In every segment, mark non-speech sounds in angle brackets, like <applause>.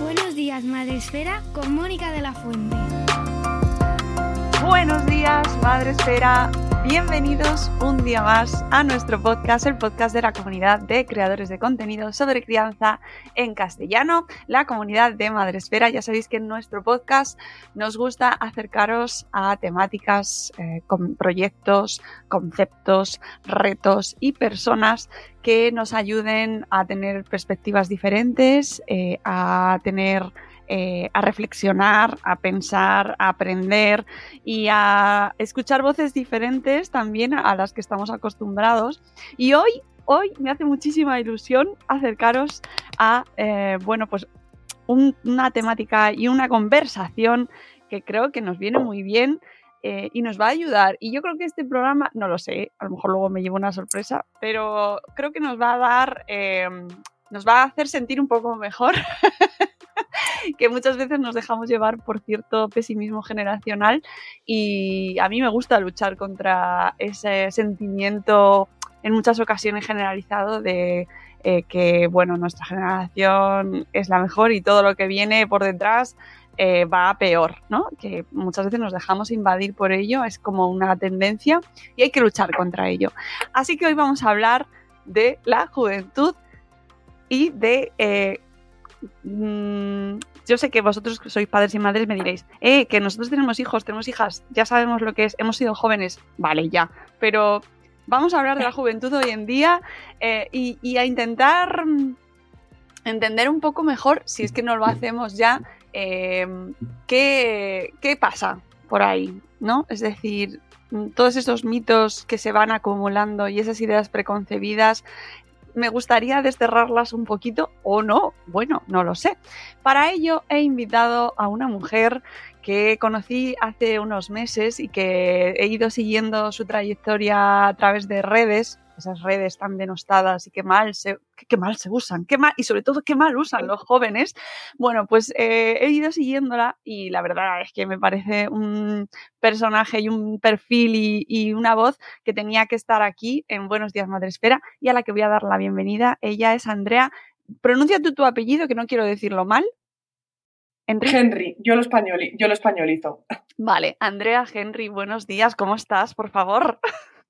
Buenos días, Madre Esfera, con Mónica de la Fuente. Buenos días, Madre Esfera. Bienvenidos un día más a nuestro podcast, el podcast de la comunidad de creadores de contenido sobre crianza en castellano, la comunidad de Madresfera. Ya sabéis que en nuestro podcast nos gusta acercaros a temáticas, eh, con proyectos, conceptos, retos y personas que nos ayuden a tener perspectivas diferentes, eh, a tener eh, a reflexionar, a pensar, a aprender y a escuchar voces diferentes también a las que estamos acostumbrados. Y hoy, hoy me hace muchísima ilusión acercaros a, eh, bueno, pues una temática y una conversación que creo que nos viene muy bien. Eh, y nos va a ayudar. Y yo creo que este programa, no lo sé, a lo mejor luego me llevo una sorpresa, pero creo que nos va a dar, nos va a hacer sentir un poco mejor <laughs> <laughs> que muchas veces nos dejamos llevar por cierto pesimismo generacional y a mí me gusta luchar contra ese sentimiento en muchas ocasiones generalizado de eh, que bueno nuestra generación es la mejor y todo lo que viene por detrás eh, va a peor, ¿no? Que muchas veces nos dejamos invadir por ello, es como una tendencia y hay que luchar contra ello. Así que hoy vamos a hablar de la juventud y de eh, Mm, yo sé que vosotros sois padres y madres me diréis, eh, que nosotros tenemos hijos, tenemos hijas, ya sabemos lo que es, hemos sido jóvenes, vale, ya, pero vamos a hablar de la <laughs> juventud hoy en día eh, y, a intentar entender un poco mejor, si es que no lo hacemos ya, em, qué, qué pasa por ahí, ¿no? Es decir, todos esos mitos que se van acumulando y esas ideas preconcebidas me gustaría desterrarlas un poquito o no, bueno, no lo sé. Para ello he invitado a una mujer que conocí hace unos meses y que he ido siguiendo su trayectoria a través de redes esas redes tan denostadas y qué mal se, qué, mal se usan, qué mal, y sobre todo qué mal usan los jóvenes. Bueno, pues eh, he ido siguiéndola y la verdad es que me parece un personaje y un perfil y, una voz que tenía que estar aquí en Buenos Días Madre Espera y a la que voy a dar la bienvenida. Ella es Andrea. Pronuncia tú tu apellido, que no quiero decirlo mal. Henry, yo lo, yo lo españolizo. Vale, Andrea Henry, buenos días, ¿cómo estás? Por favor.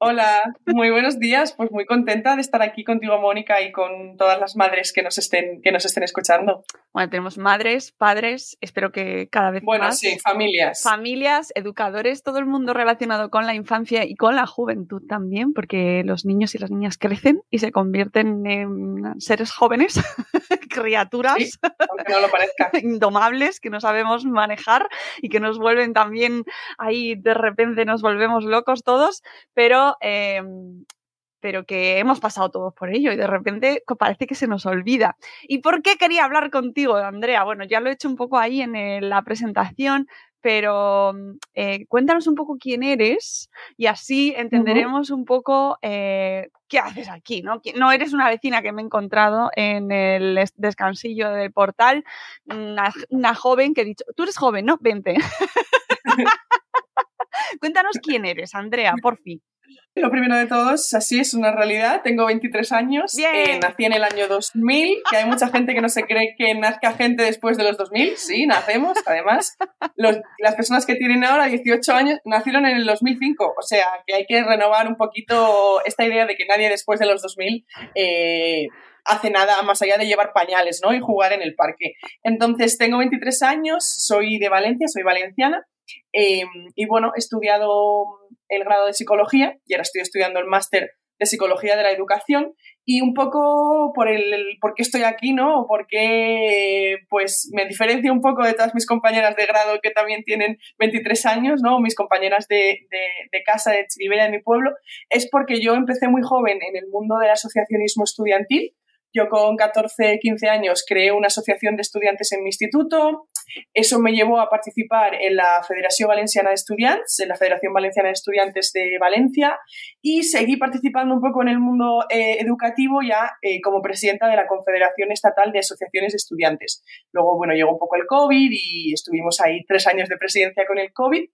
Hola, muy buenos días. Pues muy contenta de estar aquí contigo, Mónica, y con todas las madres que nos estén, que nos estén escuchando. Bueno, tenemos madres, padres, espero que cada vez bueno, más. Bueno, sí, familias. Familias, educadores, todo el mundo relacionado con la infancia y con la juventud también, porque los niños y las niñas crecen y se convierten en seres jóvenes, <laughs> criaturas. aunque no lo parezca. <laughs> indomables que no sabemos manejar y que nos vuelven también ahí de repente nos volvemos locos todos, pero Em, pero, que hemos pasado todos por ello y de repente parece que se nos olvida. ¿Y por qué quería hablar contigo, Andrea? Bueno, ya lo he hecho un poco ahí en la presentación, pero eh, cuéntanos un poco quién eres y así entenderemos un poco eh, qué haces aquí, ¿no? No eres una vecina que me he encontrado en el descansillo del portal, una, una joven que he dicho, tú eres joven, ¿no? Vente. <laughs> <laughs> Cuéntanos quién eres, Andrea, por fin. Lo primero de todo es así, es una realidad. Tengo 23 años, eh, nací en el año 2000, que hay mucha gente que no se cree que nazca gente después de los 2000. Sí, nacemos. Además, las personas que tienen ahora 18 años nacieron en el 2005. O sea, que hay que renovar un poquito esta idea de que nadie después de los 2000 eh, hace nada más allá de llevar pañales ¿no? y jugar en el parque. Entonces, tengo 23 años, soy de Valencia, soy valenciana. Eh, y bueno, he estudiado el grado de psicología y ahora estoy estudiando el máster de psicología de la educación y un poco por el, por qué estoy aquí, ¿no? O por qué pues me diferencio un poco de todas mis compañeras de grado que también tienen 23 años, ¿no? Mis compañeras de, de, casa de Chiribella de mi pueblo, es porque yo empecé muy joven en el mundo del asociacionismo estudiantil. Yo con 14, 15 años creé una asociación de estudiantes en mi instituto, eso me llevó a participar en la Federación Valenciana de Estudiantes, en la Federación Valenciana de Estudiantes de Valencia y seguí participando un poco en el mundo eh, educativo ya eh, como presidenta de la Confederación Estatal de Asociaciones de Estudiantes. Luego, bueno, llegó un poco el COVID y estuvimos ahí tres años de presidencia con el COVID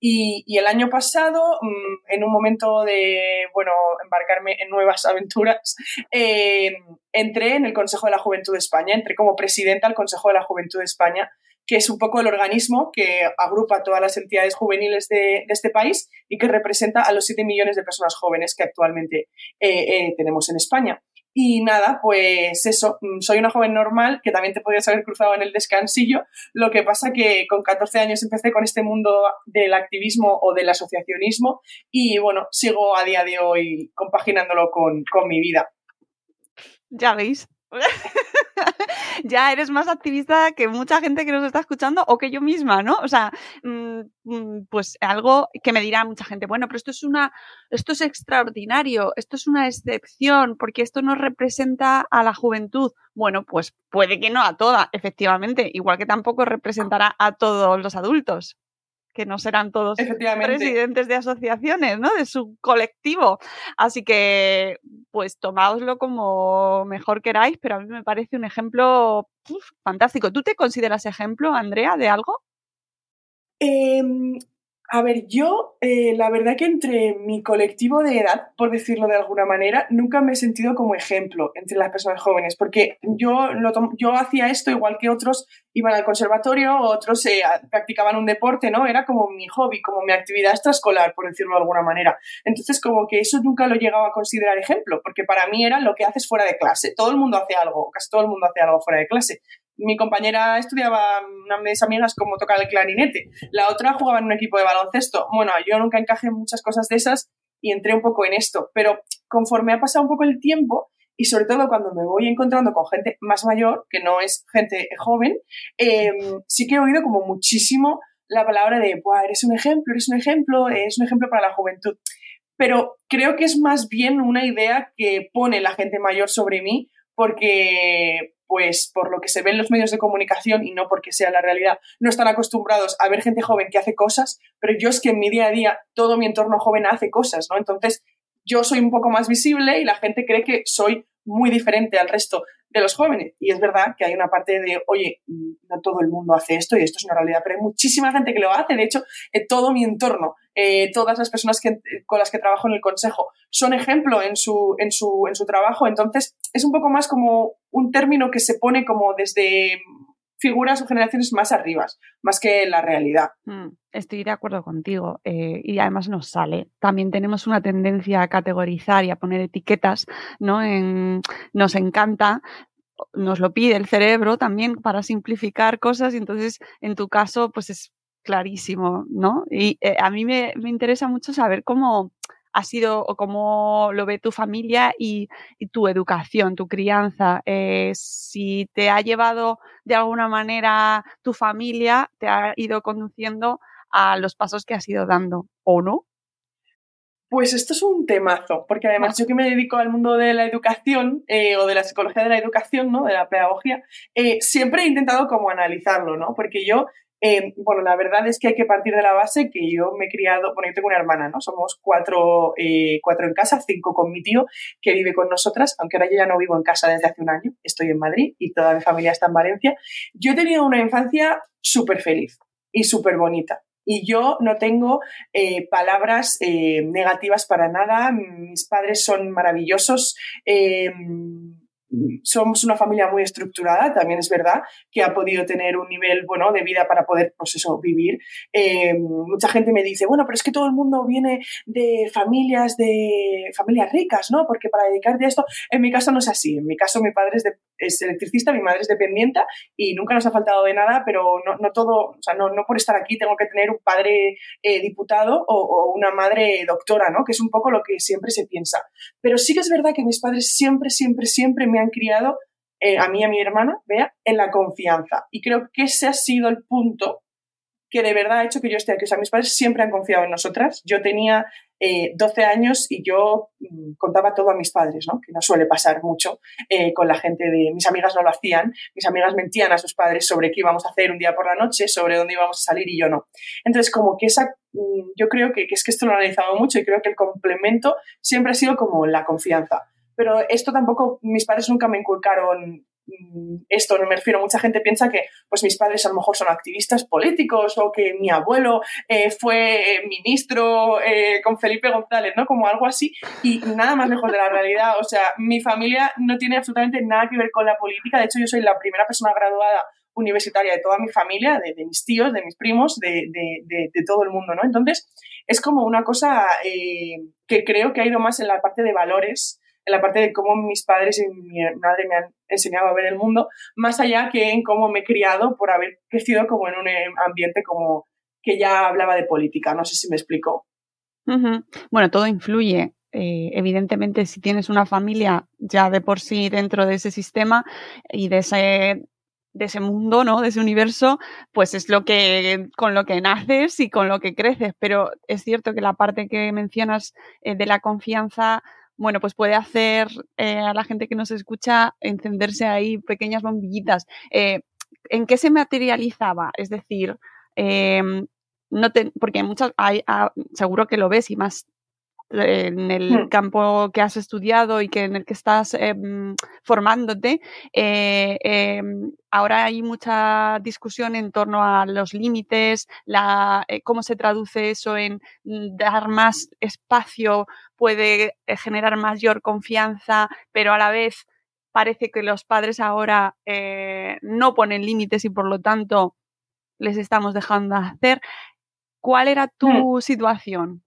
y, el año pasado, mm, en un momento de, bueno, embarcarme en nuevas aventuras, eh, entré en el Consejo de la Juventud de España, entré como presidenta del Consejo de la Juventud de España que es un poco el organismo que agrupa todas las entidades juveniles de, este país y que representa a los 7 millones de personas jóvenes que actualmente eh, eh, tenemos en España. Y nada, pues eso, mm, soy una joven normal que también te podrías haber cruzado en el descansillo. Lo que pasa que con 14 años empecé con este mundo del activismo o del asociacionismo y bueno, sigo a día de hoy compaginándolo con, con mi vida. Ya veis, <laughs> ya eres más activista que mucha gente que nos está escuchando o que yo misma, ¿no? O sea, mm, mm, pues algo que me dirá mucha gente, bueno, pero esto es una, esto es extraordinario, esto es una excepción, porque esto no representa a la juventud. Bueno, pues puede que no a toda, efectivamente, igual que tampoco representará a todos los adultos que no serán todos presidentes de asociaciones, ¿no? De su colectivo. Así que, pues tomáoslo como mejor queráis, pero a mí me parece un ejemplo fantástico. ¿Tú te consideras ejemplo, Andrea, de algo? Em, a ver, yo eh, la verdad que entre mi colectivo de edad, por decirlo de alguna manera, nunca me he sentido como ejemplo entre las personas jóvenes, porque yo, yo hacía esto igual que otros iban al conservatorio, otros eh, practicaban un deporte, ¿no? Era como mi hobby, como mi actividad extraescolar, por decirlo de alguna manera. Entonces, como que eso nunca lo llegaba a considerar ejemplo, porque para mí era lo que haces fuera de clase. Todo el mundo hace algo, casi todo el mundo hace algo fuera de clase mi compañera estudiaba, una de mis amigas, cómo tocar el clarinete. La otra jugaba en un equipo de baloncesto. Bueno, yo nunca encajé en muchas cosas de esas y entré un poco en esto. Pero conforme ha pasado un poco el tiempo, y sobre todo cuando me voy encontrando con gente más mayor, que no es gente joven, em, sí que he oído como muchísimo la palabra de, eres un ejemplo, eres un ejemplo, es un ejemplo para la juventud. Pero creo que es más bien una idea que pone la gente mayor sobre mí, porque pues por lo que se ve en los medios de comunicación y no porque sea la realidad, no están acostumbrados a ver gente joven que hace cosas, pero yo es que en mi día a día todo mi entorno joven hace cosas, ¿no? Entonces yo soy un poco más visible y la gente cree que soy muy diferente al resto de los jóvenes. Y es verdad que hay una parte de, oye, no todo el mundo hace esto y esto es una realidad, pero hay muchísima gente que lo hace. De hecho, todo mi entorno, eh, todas las personas con las que trabajo en el consejo son ejemplo en su, en, su, en su trabajo. Entonces, es un poco más como un término que se pone como desde figuras o generaciones más arriba, más que la realidad. Mm, estoy de acuerdo contigo eh, y además nos sale. También tenemos una tendencia a categorizar y a poner etiquetas, ¿no? En, nos encanta, nos lo pide el cerebro también para simplificar cosas y entonces en tu caso pues es clarísimo, ¿no? Y eh, a mí me, me interesa mucho saber cómo ha sido o cómo lo ve tu familia y, tu educación, tu crianza. Eh, si te ha llevado de alguna manera tu familia, te ha ido conduciendo a los pasos que has ido dando, ¿o no? Pues esto es un temazo, porque además yo que me dedico al mundo de la educación eh, o de la psicología de la educación, ¿no? de la pedagogía, eh, siempre he intentado como analizarlo, ¿no? porque yo eh, bueno, la verdad es que hay que partir de la base que yo me he criado, bueno, yo tengo una hermana, ¿no? Somos cuatro, eh, cuatro en casa, cinco con mi tío que vive con nosotras, aunque ahora yo ya no vivo en casa desde hace un año, estoy en Madrid y toda mi familia está en Valencia. Yo he tenido una infancia súper feliz y súper bonita. Y yo no tengo eh, palabras negativas para nada. Mis padres son maravillosos. Somos una familia muy estructurada, también es verdad que ha podido tener un nivel bueno de vida para poder, pues eso, vivir. Eh, mucha gente me dice, bueno, pero es que todo el mundo viene de familias de familias ricas, ¿no? Porque para dedicarte a esto, en mi caso no es así. En mi caso mi padre es, electricista, mi madre es dependiente y nunca nos ha faltado de nada, pero no, no todo, o sea, no, no, por estar aquí tengo que tener un padre eh, diputado o, o una madre doctora, ¿no? Que es un poco lo que siempre se piensa. Pero sí que es verdad que mis padres siempre, siempre, siempre me han criado, eh, a mí y a mi hermana, vea, en la confianza. Y creo que ese ha sido el punto que de verdad ha hecho que yo esté aquí. O sea, mis padres siempre han confiado en nosotras. Yo tenía 12 eh, años y yo mm, contaba todo a mis padres, ¿no? Que no suele pasar mucho eh, con la gente de... Mis amigas no lo hacían, mis amigas mentían a sus padres sobre qué íbamos a hacer un día por la noche, sobre dónde íbamos a salir y yo no. Entonces, como que esa... Mm, yo creo que, que es que esto lo he analizado mucho y creo que el complemento siempre ha sido como la confianza pero esto tampoco, mis padres nunca me inculcaron esto, no me refiero, mucha gente piensa que pues mis padres a lo mejor son activistas políticos o que mi abuelo eh, fue eh, ministro eh, con Felipe González, ¿no? Como algo así y nada más lejos de la realidad, o sea, mi familia no tiene absolutamente nada que ver con la política, de hecho yo soy la primera persona graduada universitaria de toda mi familia, de, mis tíos, de mis primos, de, de, todo el mundo, ¿no? Entonces, es como una cosa que creo que ha ido más en la parte de valores en la parte de cómo mis padres y mi madre me han enseñado a ver el mundo, más allá que en cómo me he criado por haber crecido como en un eh, ambiente como que ya hablaba de política. No sé si me explico. Bueno, todo influye. Eh, evidentemente, si tienes una familia ya de por sí dentro de ese sistema y de ese de ese mundo, ¿no? De ese universo, pues es lo que, con lo que naces y con lo que creces. Pero es cierto que la parte que mencionas eh, de la confianza bueno, pues puede hacer eh, a la gente que nos escucha encenderse ahí pequeñas bombillitas. Eh, ¿En qué se materializaba? Es decir, em, no porque muchas, hay, ah, seguro que lo ves y más en el hmm. campo que has estudiado y que en el que estás em, formándote, eh, em, ahora hay mucha discusión en torno a los límites, la, eh, cómo se traduce eso en mm, dar más espacio, puede eh, generar mayor confianza, pero a la vez parece que los padres ahora no ponen límites y por lo tanto les estamos dejando hacer. ¿Cuál era tu hmm. situación?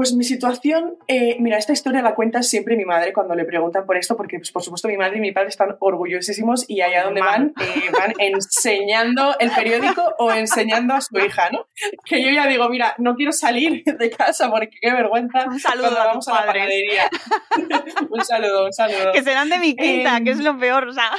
Pues mi situación, eh, mira, esta historia la cuenta siempre mi madre cuando le preguntan por esto, porque pues, por supuesto mi madre y mi padre están orgullosísimos y allá donde van, eh, van enseñando el periódico o enseñando a su hija, ¿no? Que yo ya digo, mira, no quiero salir de casa porque qué vergüenza. Un saludo vamos a, la panadería. <laughs> un saludo, un saludo. Que serán de mi quinta, que es lo peor, o sea.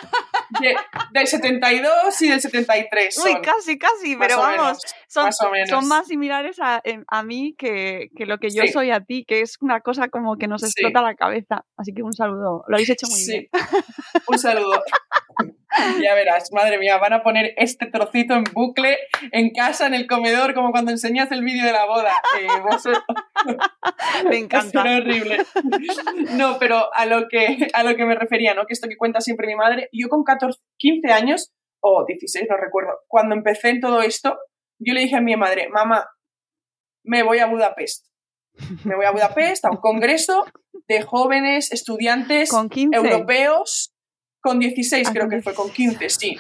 del 72 y del 73. Uy, casi, casi, pero vamos, son, más son más similares a, a mí que, que lo que yo soy a ti, que es una cosa como que nos explota la cabeza. Así que un saludo, lo habéis hecho muy bien. <laughs> Un saludo. <laughs> Ya verás, madre mía, van a poner este trocito en bucle en casa, en el comedor, como cuando enseñas el vídeo de la boda. <laughs> Me encanta. Es horrible. No, pero a lo, que, a lo que me refería, ¿no? Que esto que cuenta siempre mi madre, yo con 14, 15 años, o 16, no recuerdo, cuando empecé en todo esto, yo le dije a mi madre, mamá, me voy a Budapest. Me voy a Budapest a un congreso de jóvenes estudiantes europeos con 16 creo que fue, con 15, sí.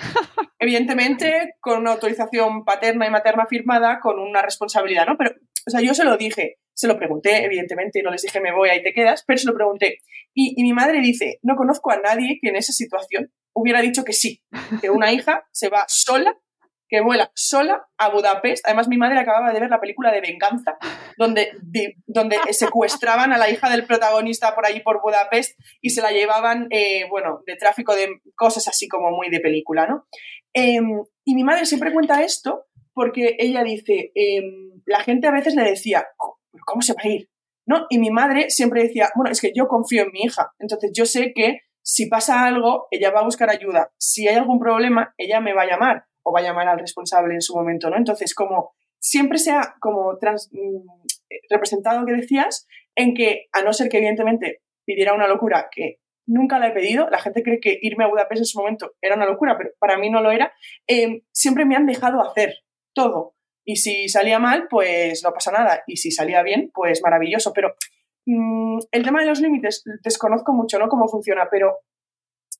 Evidentemente con una autorización paterna y materna firmada, con una responsabilidad, ¿no? Pero, o sea, yo se lo dije, se lo pregunté, evidentemente, no les dije me voy, ahí te quedas, pero se lo pregunté. Y, y mi madre dice, no conozco a nadie que en esa situación hubiera dicho que sí, que una hija se va sola que vuela sola a Budapest. Además, mi madre acababa de ver la película de Venganza, donde, donde secuestraban a la hija del protagonista por allí por Budapest y se la llevaban, eh, bueno, de tráfico de cosas así como muy de película, ¿no? Em, y mi madre siempre cuenta esto porque ella dice, em, la gente a veces le decía, ¿cómo se va a ir? ¿No? Y mi madre siempre decía, bueno, es que yo confío en mi hija, entonces yo sé que si pasa algo, ella va a buscar ayuda. Si hay algún problema, ella me va a llamar o va a llamar al responsable en su momento, ¿no? Entonces, como siempre sea como trans, mm, representado que decías, en que, a no ser que evidentemente pidiera una locura que nunca la he pedido, la gente cree que irme a Budapest en su momento era una locura, pero para mí no lo era, em, siempre me han dejado hacer todo. Y si salía mal, pues no pasa nada. Y si salía bien, pues maravilloso. Pero mm, el tema de los límites, desconozco mucho, ¿no? Cómo funciona, pero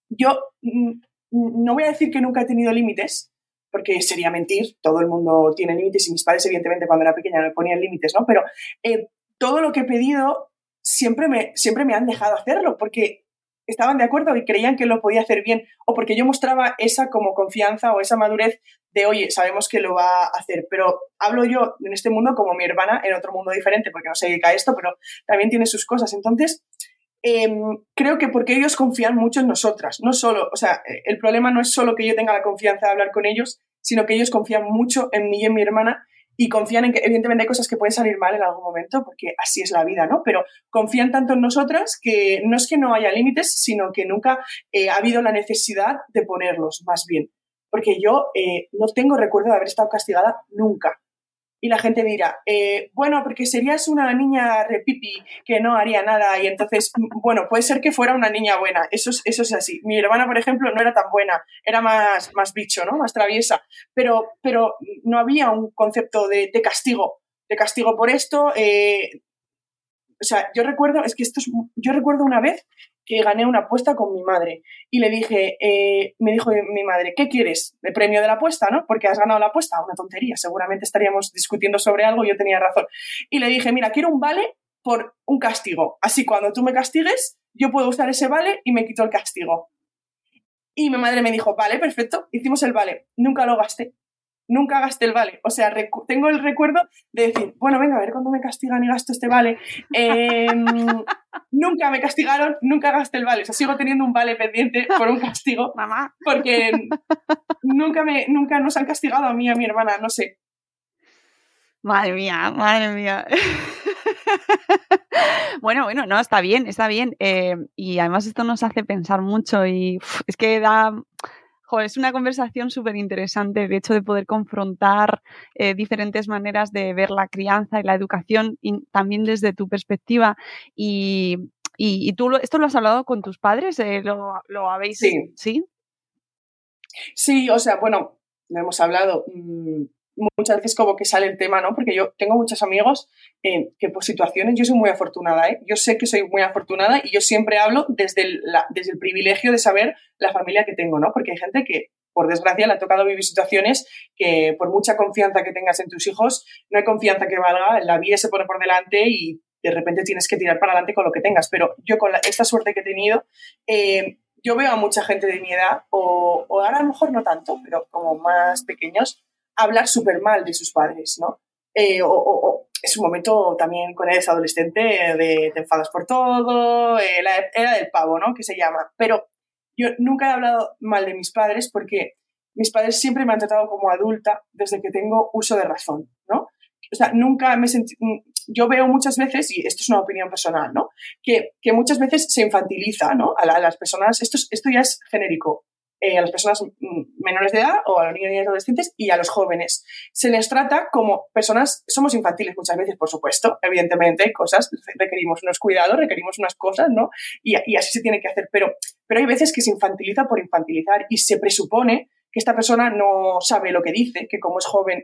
yo mm, no voy a decir que nunca he tenido límites, porque sería mentir, todo el mundo tiene límites y mis padres, evidentemente, cuando era pequeña me ponían límites, ¿no? Pero eh, todo lo que he pedido siempre me, siempre me han dejado hacerlo, porque estaban de acuerdo y creían que lo podía hacer bien, o porque yo mostraba esa como confianza o esa madurez de, oye, sabemos que lo va a hacer, pero hablo yo en este mundo como mi hermana en otro mundo diferente, porque no se dedica a esto, pero también tiene sus cosas. Entonces, em, creo que porque ellos confían mucho en nosotras, no solo, o sea, el problema no es solo que yo tenga la confianza de hablar con ellos, sino que ellos confían mucho en mí y en mi hermana y confían en que, evidentemente, hay cosas que pueden salir mal en algún momento, porque así es la vida, ¿no? Pero confían tanto en nosotras que no es que no haya límites, sino que nunca eh, ha habido la necesidad de ponerlos, más bien. Porque yo eh, no tengo recuerdo de haber estado castigada nunca y la gente dirá, eh, bueno, porque serías una niña repipi que no haría nada y entonces, bueno, puede ser que fuera una niña buena, eso es, eso es así. Mi hermana, por ejemplo, no era tan buena, era más, más bicho, ¿no? Más traviesa, pero, pero no había un concepto de, de castigo, de castigo por esto. Eh, o sea, yo recuerdo, es que esto es, yo recuerdo una vez que gané una apuesta con mi madre. Y le dije, eh, me dijo mi madre, ¿qué quieres? ¿El premio de la apuesta, no? Porque has ganado la apuesta. Una tontería, seguramente estaríamos discutiendo sobre algo y yo tenía razón. Y le dije, mira, quiero un vale por un castigo. Así cuando tú me castigues, yo puedo usar ese vale y me quito el castigo. Y mi madre me dijo, vale, perfecto, hicimos el vale. Nunca lo gasté nunca gasté el vale. O sea, tengo el recuerdo de decir, bueno, venga, a ver cuándo me castigan y gasto este vale. Em, <laughs> nunca me castigaron, nunca gasté el vale. O sea, sigo teniendo un vale pendiente por un castigo. <laughs> Mamá. Porque nunca, me, nunca nos han castigado a mí y a mi hermana, no sé. Madre mía, madre mía. <laughs> bueno, bueno, no, está bien, está bien. Eh, y además esto nos hace pensar mucho y es que da es una conversación súper interesante el hecho de poder confrontar eh, diferentes maneras de ver la crianza y la educación y también desde tu perspectiva. Y, tú esto lo has hablado con tus padres, eh, ¿Lo, habéis? Sí. sí. Sí, o sea, bueno, lo hemos hablado. Mm, muchas veces como que sale el tema, ¿no? Porque yo tengo muchos amigos eh, que por situaciones, yo soy muy afortunada, ¿eh? Yo sé que soy muy afortunada y yo siempre hablo desde el, desde el privilegio de saber la familia que tengo, ¿no? Porque hay gente que, por desgracia, le ha tocado vivir situaciones que por mucha confianza que tengas en tus hijos, no hay confianza que valga, la vida se pone por delante y de repente tienes que tirar para adelante con lo que tengas. Pero yo con esta suerte que he tenido, eh, yo veo a mucha gente de mi edad, o, o ahora a lo mejor no tanto, pero como más pequeños, hablar súper mal de sus padres, ¿no? Eh, o, es un momento también con eres adolescente de te enfadas por todo, eh, la era del pavo, ¿no? Que se llama. Pero yo nunca he hablado mal de mis padres porque mis padres siempre me han tratado como adulta desde que tengo uso de razón, ¿no? O sea, nunca me sentí... Mm, yo veo muchas veces, y esto es una opinión personal, ¿no? Que, que muchas veces se infantiliza, ¿no? A, a las personas, esto, esto ya es genérico, eh, a las personas menores de edad o a los niños y adolescentes y a los jóvenes. Se les trata como personas, somos infantiles muchas veces, por supuesto, evidentemente, cosas, requerimos unos cuidados, requerimos unas cosas, ¿no? Y, y así se tiene que hacer, pero, pero hay veces que se infantiliza por infantilizar y se presupone que esta persona no sabe lo que dice, que como es joven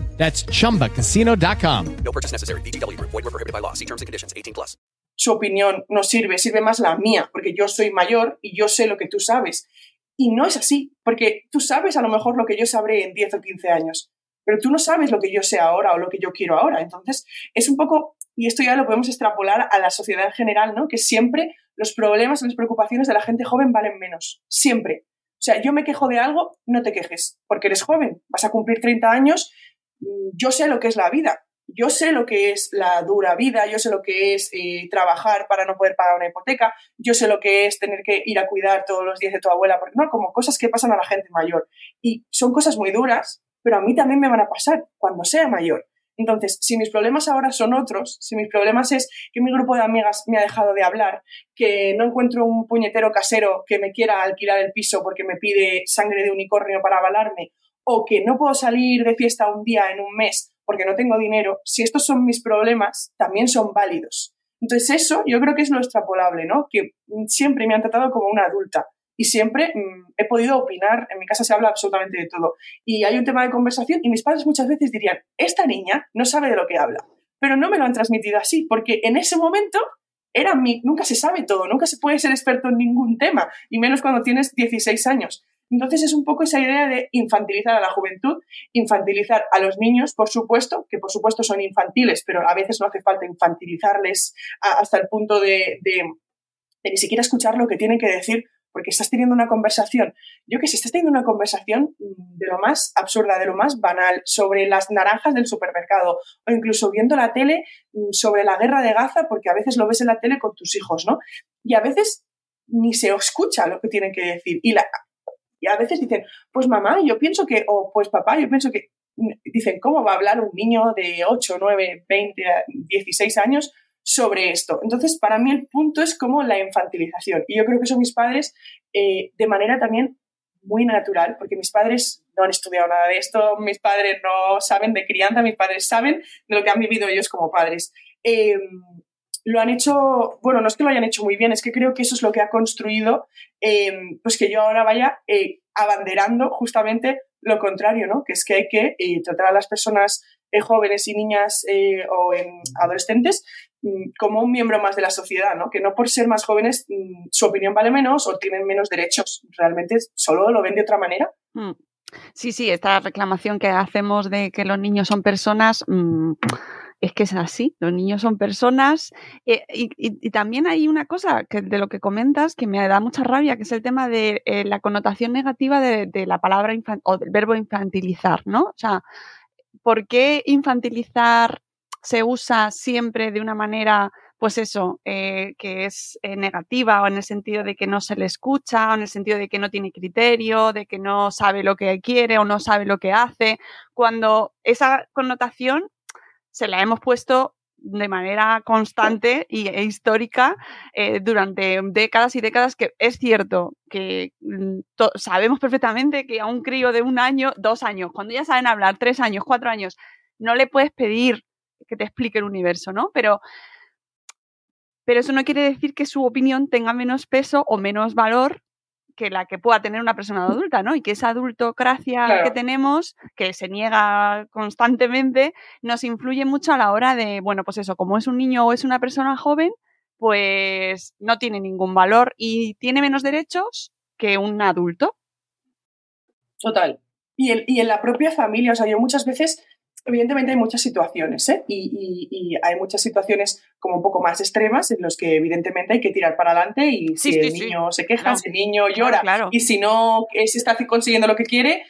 That's ChumbaCasino.com. No purchase necessary. BGW. Void were prohibited by law. See terms and conditions. 18 plus. Su opinión no sirve, sirve más la mía, porque yo soy mayor y yo sé lo que tú sabes. Y no es así, porque tú sabes a lo mejor lo que yo sabré en 10 o 15 años, pero tú no sabes lo que yo sé ahora o lo que yo quiero ahora. Entonces, es un poco y esto ya lo podemos extrapolar a la sociedad en general, ¿no? Que siempre los problemas y las preocupaciones de la gente joven valen menos. Siempre. O sea, yo me quejo de algo, no te quejes, porque eres joven, vas a cumplir 30 años, yo sé lo que es la vida, yo sé lo que es la dura vida, yo sé lo que es eh, trabajar para no poder pagar una hipoteca, yo sé lo que es tener que ir a cuidar todos los días de tu abuela, porque no, como cosas que pasan a la gente mayor. Y son cosas muy duras, pero a mí también me van a pasar cuando sea mayor. Entonces, si mis problemas ahora son otros, si mis problemas es que mi grupo de amigas me ha dejado de hablar, que no encuentro un puñetero casero que me quiera alquilar el piso porque me pide sangre de unicornio para avalarme, o que no puedo salir de fiesta un día en un mes porque no tengo dinero, si estos son mis problemas, también son válidos. Entonces eso yo creo que es lo extrapolable, ¿no? Que siempre me han tratado como una adulta y siempre mm, he podido opinar, en mi casa se habla absolutamente de todo. Y hay un tema de conversación y mis padres muchas veces dirían, esta niña no sabe de lo que habla, pero no me lo han transmitido así, porque en ese momento era mi, nunca se sabe todo, nunca se puede ser experto en ningún tema, y menos cuando tienes 16 años. Entonces es un poco esa idea de infantilizar a la juventud, infantilizar a los niños, por supuesto, que por supuesto son infantiles, pero a veces no hace falta infantilizarles hasta el punto de, de ni siquiera escuchar lo que tienen que decir porque estás teniendo una conversación, yo que sé, estás teniendo una conversación de lo más absurda, de lo más banal, sobre las naranjas del supermercado, o incluso viendo la tele mm, sobre la guerra de Gaza, porque a veces lo ves en la tele con tus hijos, ¿no? Y a veces ni se escucha lo que tienen que decir. Y, la, y a veces dicen, pues mamá, yo pienso que, o pues papá, yo pienso que, dicen, ¿cómo va a hablar un niño de 8, 9, 20, 16 años sobre esto. Entonces, para mí el punto es como la infantilización. Y yo creo que son mis padres eh, de manera también muy natural, porque mis padres no han estudiado nada de esto, mis padres no saben de crianza, mis padres saben de lo que han vivido ellos como padres. Em, lo han hecho, bueno, no es que lo hayan hecho muy bien, es que creo que eso es lo que ha construido, em, pues que yo ahora vaya eh, abanderando justamente lo contrario, ¿no? Que es que hay que eh, tratar a las personas jóvenes y niñas o adolescentes Mm, como un miembro más de la sociedad, ¿no? Que no por ser más jóvenes mm, su opinión vale menos o tienen menos derechos. Realmente solo lo ven de otra manera. Mm. Sí, sí, esta reclamación que hacemos de que los niños son personas, es que es así, los niños son personas. Eh, y, también hay una cosa que de lo que comentas que me da mucha rabia, que es el tema de eh, la connotación negativa de, de la palabra o del verbo infantilizar, ¿no? O sea, ¿por qué infantilizar se usa siempre de una manera, pues eso, eh, que es negativa o en el sentido de que no se le escucha o en el sentido de que no tiene criterio, de que no sabe lo que quiere o no sabe lo que hace, cuando esa connotación se la hemos puesto de manera constante y, e histórica eh, durante décadas y décadas que es cierto que mm, sabemos perfectamente que a un crío de un año, dos años, cuando ya saben hablar, tres años, cuatro años, no le puedes pedir que te explique el universo, ¿no? Pero, pero eso no quiere decir que su opinión tenga menos peso o menos valor que la que pueda tener una persona adulta, ¿no? Y que esa adultocracia que tenemos, que se niega constantemente, nos influye mucho a la hora de, bueno, pues eso, como es un niño o es una persona joven, pues no tiene ningún valor y tiene menos derechos que un adulto. Total. Y, el, y en la propia familia, o sea, yo muchas veces evidentemente hay muchas situaciones, ¿eh? y, hay muchas situaciones como un poco más extremas en los que evidentemente hay que tirar para adelante y si el niño se queja, si el niño llora y si no se está consiguiendo lo que quiere,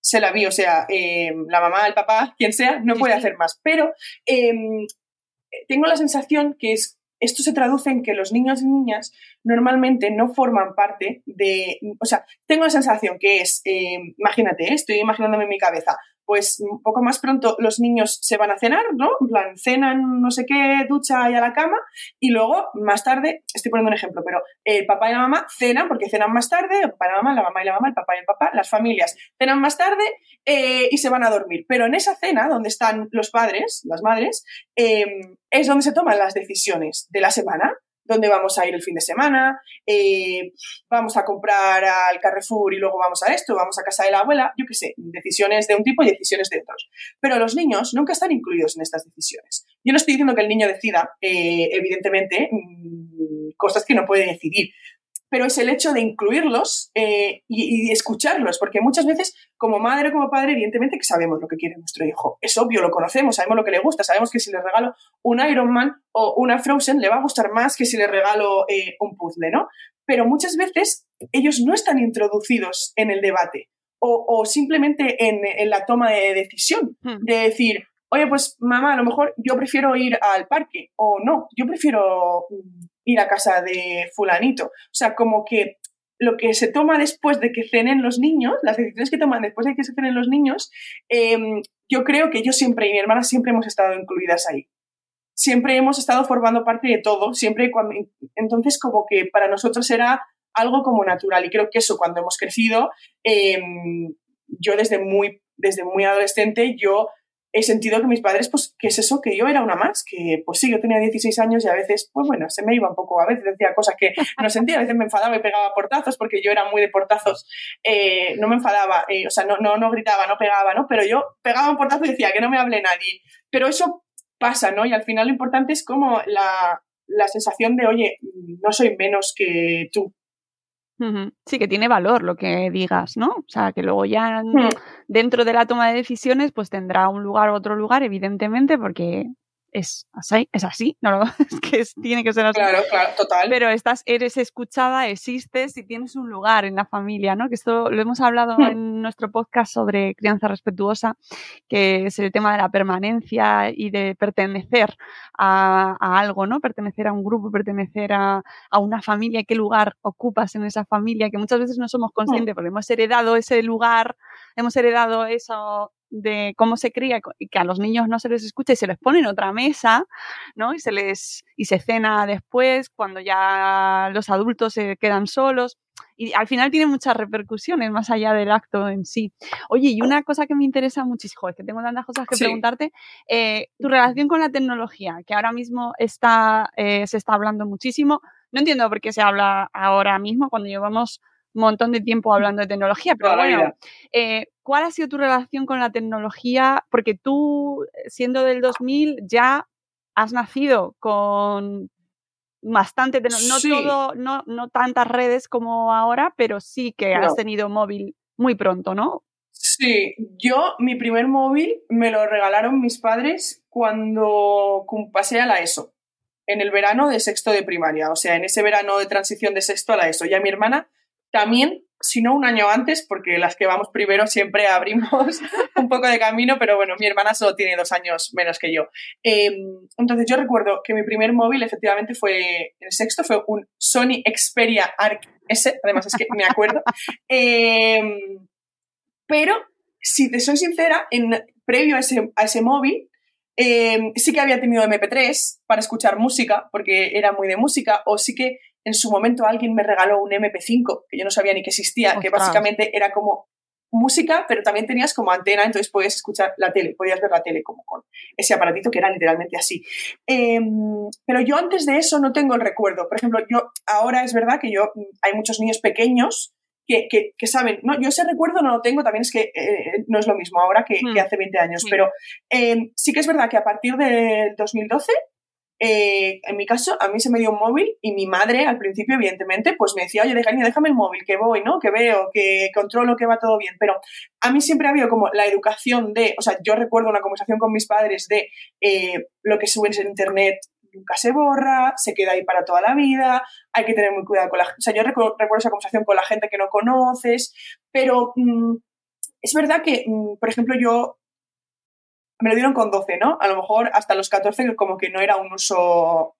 se la vi, o sea, eh, la mamá, el papá, quien sea, no puede hacer más. Pero em, tengo la sensación que es esto se traduce en que los niños y niñas normalmente no forman parte de, o sea, tengo la sensación que es, em, imagínate, estoy imaginándome en mi cabeza, pues un poco más pronto los niños se van a cenar, ¿no? En plan, cenan no sé qué, ducha y a la cama, y luego más tarde, estoy poniendo un ejemplo, pero el papá y la mamá cenan, porque cenan más tarde, el papá y la mamá, la mamá y la mamá, el papá y el papá, las familias cenan más tarde eh, y se van a dormir. Pero en esa cena, donde están los padres, las madres, eh, es donde se toman las decisiones de la semana dónde vamos a ir el fin de semana, eh, vamos a comprar al Carrefour y luego vamos a esto, vamos a casa de la abuela, yo qué sé, decisiones de un tipo y decisiones de otros. Pero los niños nunca están incluidos en estas decisiones. Yo no estoy diciendo que el niño decida, eh, evidentemente, mm, cosas que no puede decidir, pero es el hecho de incluirlos eh, y, escucharlos, porque muchas veces, como madre o como padre, evidentemente que sabemos lo que quiere nuestro hijo. Es obvio, lo conocemos, sabemos lo que le gusta, sabemos que si le regalo un Iron Man o una Frozen, le va a gustar más que si le regalo eh, un puzzle, ¿no? Pero muchas veces ellos no están introducidos en el debate o, simplemente en, en, la toma de decisión, hmm. de decir, oye, pues mamá, a lo mejor yo prefiero ir al parque o no, yo prefiero mm, ir a casa de fulanito. O sea, como que lo que se toma después de que cenen los niños, las decisiones que toman después de que se cenen los niños, em, yo creo que yo siempre y mi hermana siempre hemos estado incluidas ahí. Siempre hemos estado formando parte de todo, siempre cuando... Entonces, como que para nosotros era algo como natural y creo que eso cuando hemos crecido, em, yo desde muy, desde muy adolescente, yo he sentido que mis padres, pues, ¿qué es eso? Que yo era una más, que pues sí, yo tenía 16 años y a veces, pues bueno, se me iba un poco, a veces decía cosas que no sentía, a veces me enfadaba y pegaba portazos, porque yo era muy de portazos, eh, no me enfadaba, eh, o sea, no, no, no gritaba, no pegaba, ¿no? Pero yo pegaba un portazo y decía que no me hable nadie. Pero eso pasa, ¿no? Y al final lo importante es como la, la sensación de, oye, no soy menos que tú, Sí, que tiene valor lo que digas, ¿no? O sea, que luego ya dentro de la toma de decisiones, pues tendrá un lugar u otro lugar, evidentemente, porque es así, es así, no <laughs> es que tiene que ser así. Claro, claro, total. Pero estás, eres escuchada, existes y tienes un lugar en la familia, ¿no? Que esto lo hemos hablado hmm. en nuestro podcast sobre crianza respetuosa, que es el tema de la permanencia y de pertenecer a, algo, ¿no? Pertenecer a un grupo, pertenecer a, a, una familia, qué lugar ocupas en esa familia, que muchas veces no somos hmm. conscientes porque hemos heredado ese lugar, hemos heredado eso de cómo se cría y que a los niños no se les escucha y se les pone en otra mesa, ¿no? Y se les y se cena después cuando ya los adultos se quedan solos y al final tiene muchas repercusiones más allá del acto en sí. Oye, y una cosa que me interesa muchísimo, es que tengo tantas cosas que preguntarte, eh, tu relación con la tecnología, que ahora mismo está, eh, se está hablando muchísimo. No entiendo por qué se habla ahora mismo cuando llevamos montón de tiempo hablando de tecnología, pero bueno, eh, ¿cuál ha sido tu relación con la tecnología? Porque tú, siendo del 2000, ya has nacido con bastante, no, todo, no, no tantas redes como ahora, pero sí que has tenido móvil muy pronto, ¿no? Sí, yo mi primer móvil me lo regalaron mis padres cuando pasé a la ESO, en el verano de sexto de primaria, o sea, en ese verano de transición de sexto a la ESO. Ya mi hermana también, si no un año antes, porque las que vamos primero siempre <laughs> abrimos un poco de camino, pero bueno, mi hermana solo tiene dos años menos que yo. Em, entonces yo recuerdo que mi primer móvil efectivamente fue, en sexto, fue un Sony Xperia Arc S, además es que me acuerdo. <laughs> Em, pero, si te soy sincera, en, previo a ese, a ese móvil, em, sí que había tenido MP3 para escuchar música, porque era muy de música, o sí que en su momento alguien me regaló un MP5, que yo no sabía ni que existía, que básicamente era como música, pero también tenías como antena, entonces podías escuchar la tele, podías ver la tele como con ese aparatito que era literalmente así. Em, pero yo antes de eso no tengo el recuerdo. Por ejemplo, yo ahora es verdad que yo hay muchos niños pequeños que, que, saben, no, yo ese recuerdo no lo tengo, también es que eh, no es lo mismo ahora que, hmm. hace 20 años, pero em, sí que es verdad que a partir del 2012 eh, en mi caso, a mí se me dio un móvil y mi madre, al principio, evidentemente, pues me decía, oye, déjame el móvil, que voy, ¿no? Que veo, que controlo, que va todo bien. Pero a mí siempre ha habido como la educación de, o sea, yo recuerdo una conversación con mis padres de eh, lo que subes en Internet nunca se borra, se queda ahí para toda la vida, hay que tener muy cuidado con la gente. O sea, yo recuerdo, esa conversación con la gente que no conoces, pero mm, es verdad que, mm, por ejemplo, yo me lo dieron con 12, ¿no? A lo mejor hasta los 14 como que no era un uso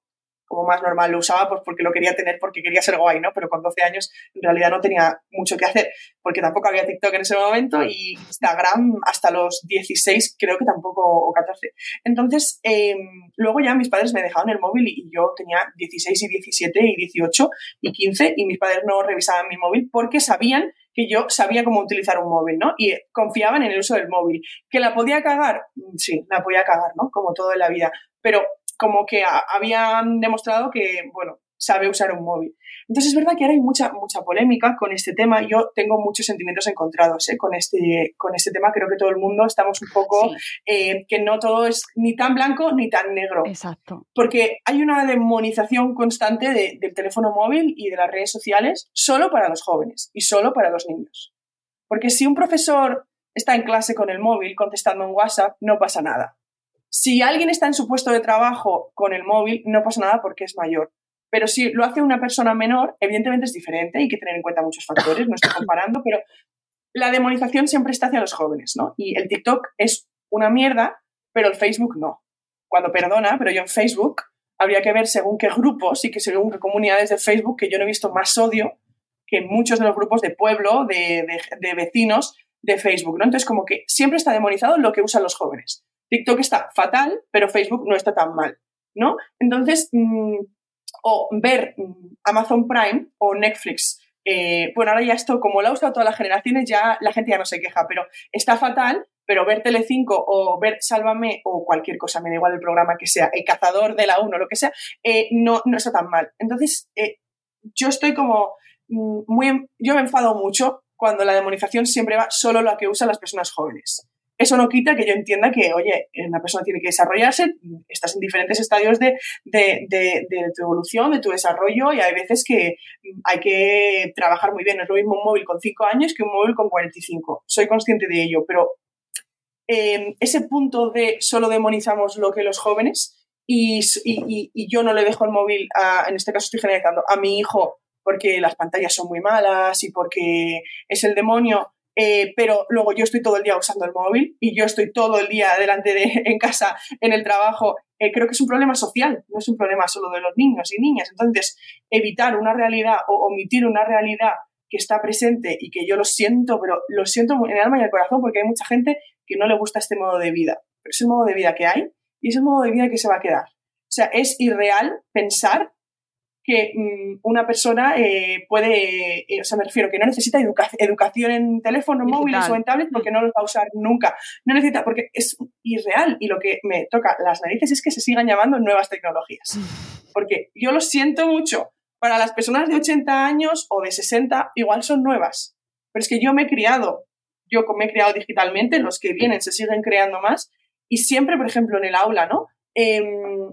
como más normal, lo usaba pues porque lo quería tener, porque quería ser guay, ¿no? Pero con 12 años en realidad no tenía mucho que hacer, porque tampoco había TikTok en ese momento y Instagram hasta los 16 creo que tampoco, o 14. Entonces, em, luego ya mis padres me dejaban el móvil y yo tenía 16 y 17 y 18 y 15 y mis padres no revisaban mi móvil porque sabían que yo sabía cómo utilizar un móvil, ¿no? Y confiaban en el uso del móvil. ¿Que la podía cagar? Mm, sí, la podía cagar, ¿no? Como todo en la vida. Pero como que habían demostrado que, bueno, sabe usar un móvil. Entonces es verdad que ahora hay mucha, mucha polémica con este tema. Yo tengo muchos sentimientos encontrados ¿eh? con, este, con este tema. Creo que todo el mundo estamos un poco, eh, que no todo es ni tan blanco ni tan negro. Exacto. Porque hay una demonización constante del teléfono móvil y de las redes sociales solo para los jóvenes y solo para los niños. Porque si un profesor está en clase con el móvil contestando en WhatsApp, no pasa nada. Si alguien está en su puesto de trabajo con el móvil, no pasa nada porque es mayor. Pero si lo hace una persona menor, evidentemente es diferente, hay que tener en cuenta muchos factores, no estoy comparando, pero la demonización siempre está hacia los jóvenes, ¿no? Y el TikTok es una mierda, pero el Facebook no. Cuando perdona, pero yo en Facebook habría que ver según qué grupos y que según qué comunidades de Facebook, que yo no he visto más odio que en muchos de los grupos de pueblo, de, de vecinos de Facebook, ¿no? Entonces, como que siempre está demonizado lo que usan los jóvenes. TikTok está fatal, pero Facebook no está tan mal, ¿no? Entonces, mm, o ver mm, Amazon Prime o Netflix. Eh, bueno, ahora ya esto, como lo ha usado todas las generaciones, ya la gente ya no se queja, pero está fatal, pero ver Telecinco o ver Sálvame o cualquier cosa, me da igual el programa que sea, el cazador de la 1, lo que sea, eh, no, no está tan mal. Entonces, eh, yo estoy como mm, muy, yo me enfado mucho cuando la demonización siempre va solo lo que usan las personas jóvenes. Eso no quita que yo entienda que, oye, una persona tiene que desarrollarse, estás en diferentes estadios de, tu evolución, de tu desarrollo, y hay veces que hay que trabajar muy bien. No es lo mismo un móvil con 5 años que un móvil con 45. Soy consciente de ello, pero em, ese punto de solo demonizamos lo que los jóvenes y, yo no le dejo el móvil, en este caso estoy generalizando, a mi hijo porque las pantallas son muy malas y porque es el demonio, eh, pero luego yo estoy todo el día usando el móvil y yo estoy todo el día delante de, <laughs> en casa, en el trabajo, eh, creo que es un problema social, no es un problema solo de los niños y niñas. Entonces, evitar una realidad o omitir una realidad que está presente y que yo lo siento, pero lo siento en el alma y en el corazón porque hay mucha gente que no le gusta este modo de vida. Pero es el modo de vida que hay y es el modo de vida que se va a quedar. O sea, es irreal pensar que mm, una persona eh, puede, eh, o sea, me refiero que no necesita educación en teléfonos móviles o en tablets porque no los va a usar nunca. No necesita, porque es irreal y lo que me toca las narices es que se sigan llamando nuevas tecnologías. Porque yo lo siento mucho. Para las personas de 80 años o de 60 igual son nuevas. Pero es que yo me he criado, yo me he criado digitalmente, los que vienen se siguen creando más y siempre, por ejemplo, en el aula, ¿no? Em,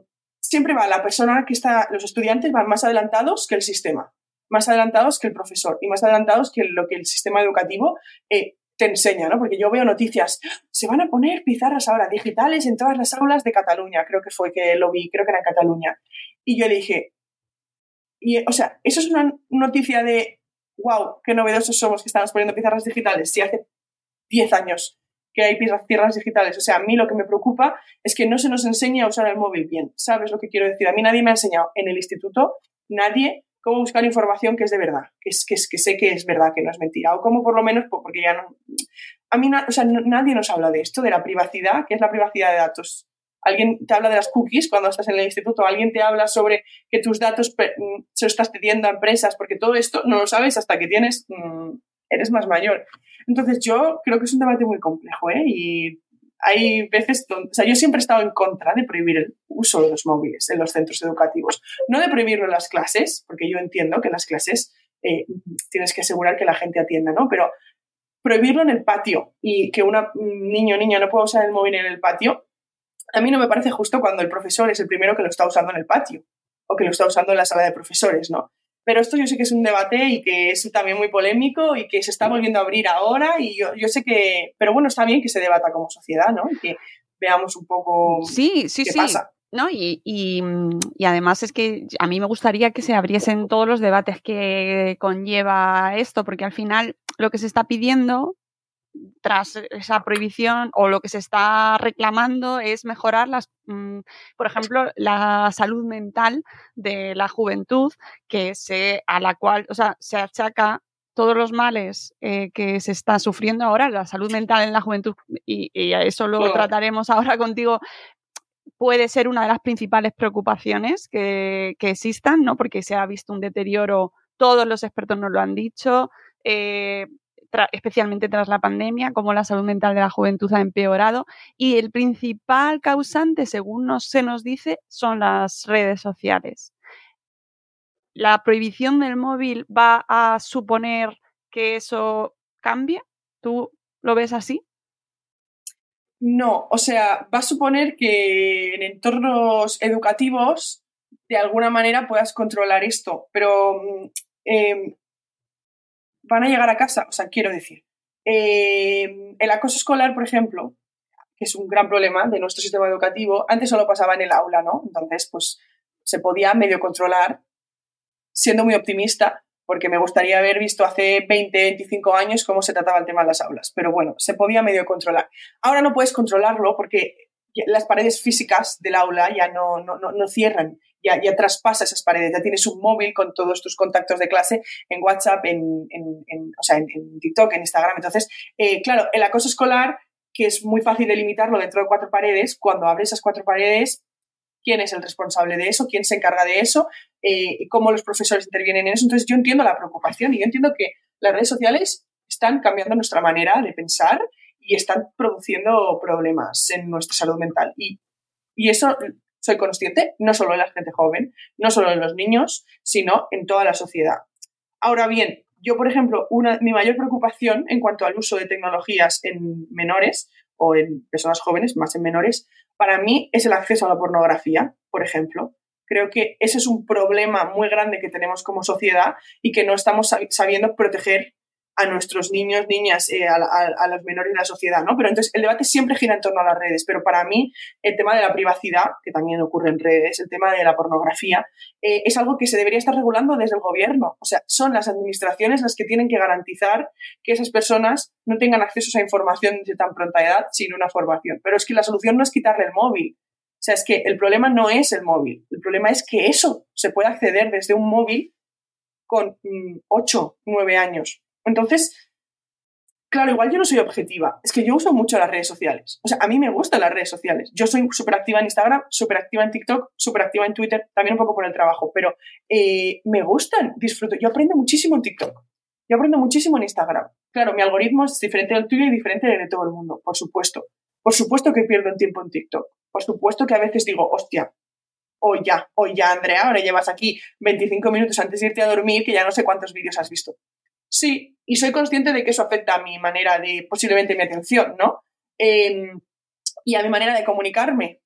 siempre va la persona que está, los estudiantes van más adelantados que el sistema, más adelantados que el profesor y más adelantados que lo que el sistema educativo eh, te enseña, ¿no? Porque yo veo noticias, se van a poner pizarras ahora digitales en todas las aulas de Cataluña, creo que fue que lo vi, creo que era en Cataluña. Y yo le dije, o sea, eso es una noticia de, wow, qué novedosos somos que estamos poniendo pizarras digitales, si hace 10 años que hay tierras digitales. O sea, a mí lo que me preocupa es que no se nos enseña a usar el móvil bien. ¿Sabes lo que quiero decir? A mí nadie me ha enseñado en el instituto, nadie, cómo buscar información que es de verdad, que, es, que, es, que sé que es verdad, que no es mentira. O cómo por lo menos, porque ya no... A mí o sea, nadie nos habla de esto, de la privacidad, que es la privacidad de datos. Alguien te habla de las cookies cuando estás en el instituto, alguien te habla sobre que tus datos se los estás pidiendo a empresas, porque todo esto no lo sabes hasta que tienes, mm, eres más mayor. Entonces yo creo que es un debate muy complejo, ¿eh? Y hay veces donde, o sea, yo siempre he estado en contra de prohibir el uso de los móviles en los centros educativos. No de prohibirlo en las clases, porque yo entiendo que en las clases eh, tienes que asegurar que la gente atienda, ¿no? Pero prohibirlo en el patio y que un niño o niña no pueda usar el móvil en el patio, a mí no me parece justo cuando el profesor es el primero que lo está usando en el patio o que lo está usando en la sala de profesores, ¿no? Pero esto yo sé que es un debate y que es también muy polémico y que se está volviendo a abrir ahora y yo, yo sé que, pero bueno, está bien que se debata como sociedad, ¿no? Y que veamos un poco sí, sí, qué sí. pasa. ¿no? Y, y, y, además es que a mí me gustaría que se abriesen todos los debates que conlleva esto, porque al final lo que se está pidiendo tras esa prohibición o lo que se está reclamando es mejorar las, mm, por ejemplo, la salud mental de la juventud que se a la cual, o sea, se achaca todos los males eh, que se está sufriendo ahora, la salud mental en la juventud, y, y eso lo trataremos ahora contigo, puede ser una de las principales preocupaciones que, que, existan, ¿no? Porque se ha visto un deterioro, todos los expertos nos lo han dicho, eh, especialmente tras la pandemia, como la salud mental de la juventud ha empeorado y el principal causante, según nos, se nos dice, son las redes sociales. ¿La prohibición del móvil va a suponer que eso cambie? ¿Tú lo ves así? No, o sea, va a suponer que en entornos educativos de alguna manera puedas controlar esto, pero mm, em, van a llegar a casa, o sea, quiero decir, em, el acoso escolar, por ejemplo, que es un gran problema de nuestro sistema educativo, antes solo pasaba en el aula, ¿no? Entonces, pues se podía medio controlar, siendo muy optimista, porque me gustaría haber visto hace 20, 25 años cómo se trataba el tema en las aulas, pero bueno, se podía medio controlar. Ahora no puedes controlarlo porque las paredes físicas del aula ya no, no, no, cierran, ya, ya traspasa esas paredes, ya tienes un móvil con todos tus contactos de clase en WhatsApp, en, en, o sea, en, TikTok, en Instagram. Entonces, eh, claro, el acoso escolar, que es muy fácil de limitarlo dentro de cuatro paredes, cuando abre esas cuatro paredes, quién es el responsable de eso, quién se encarga de eso, eh, cómo los profesores intervienen en eso. Entonces, yo entiendo la preocupación y yo entiendo que las redes sociales están cambiando nuestra manera de pensar y están produciendo problemas en nuestra salud mental. Y, y eso soy consciente, no solo en la gente joven, no solo en los niños, sino en toda la sociedad. Ahora bien, yo, por ejemplo, una, mi mayor preocupación en cuanto al uso de tecnologías en menores o en personas jóvenes, más en menores, para mí es el acceso a la pornografía, por ejemplo. Creo que ese es un problema muy grande que tenemos como sociedad y que no estamos sabiendo proteger a nuestros niños, niñas, eh, a, los menores de la sociedad, ¿no? Pero entonces el debate siempre gira en torno a las redes, pero para mí el tema de la privacidad, que también ocurre en redes, el tema de la pornografía, eh, es algo que se debería estar regulando desde el gobierno. O sea, son las administraciones las que tienen que garantizar que esas personas no tengan acceso a esa información de tan pronta edad sin una formación. Pero es que la solución no es quitarle el móvil. O sea, es que el problema no es el móvil, el problema es que eso se puede acceder desde un móvil con 8, mm, 9 años. Entonces, claro, igual yo no soy objetiva. Es que yo uso mucho las redes sociales. O sea, a mí me gustan las redes sociales. Yo soy súper activa en Instagram, súper activa en TikTok, súper activa en Twitter, también un poco por el trabajo, pero eh, me gustan, disfruto. Yo aprendo muchísimo en TikTok. Yo aprendo muchísimo en Instagram. Claro, mi algoritmo es diferente del tuyo y diferente del de todo el mundo, por supuesto. Por supuesto que pierdo el tiempo en TikTok. Por supuesto que a veces digo, hostia, hoy ya, hoy ya, Andrea, ahora llevas aquí 25 minutos antes de irte a dormir que ya no sé cuántos vídeos has visto. Sí, y soy consciente de que eso afecta a mi manera de, posiblemente mi atención, ¿no? Em, y a mi manera de comunicarme.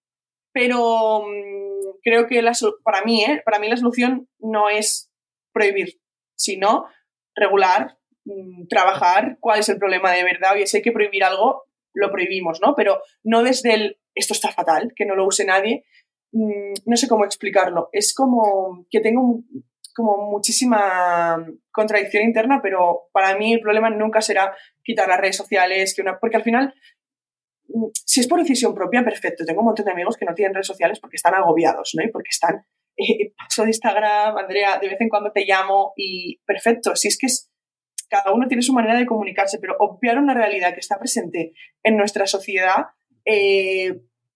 Pero mm, creo que para mí, ¿eh? para mí la solución no es prohibir, sino regular, mm, trabajar cuál es el problema de verdad. Oye, si hay que prohibir algo, lo prohibimos, ¿no? Pero no desde el esto está fatal, que no lo use nadie. Mm, no sé cómo explicarlo. Es como que tengo como muchísima contradicción interna, pero para mí el problema nunca será quitar las redes sociales, que una, porque al final, mm, si es por decisión propia, perfecto. Tengo un montón de amigos que no tienen redes sociales porque están agobiados, ¿no? Y porque están, <laughs> eh, paso de Instagram, Andrea, de vez en cuando te llamo y perfecto. Si es que cada uno tiene su manera de comunicarse, pero obviar una realidad que está presente en nuestra sociedad eh,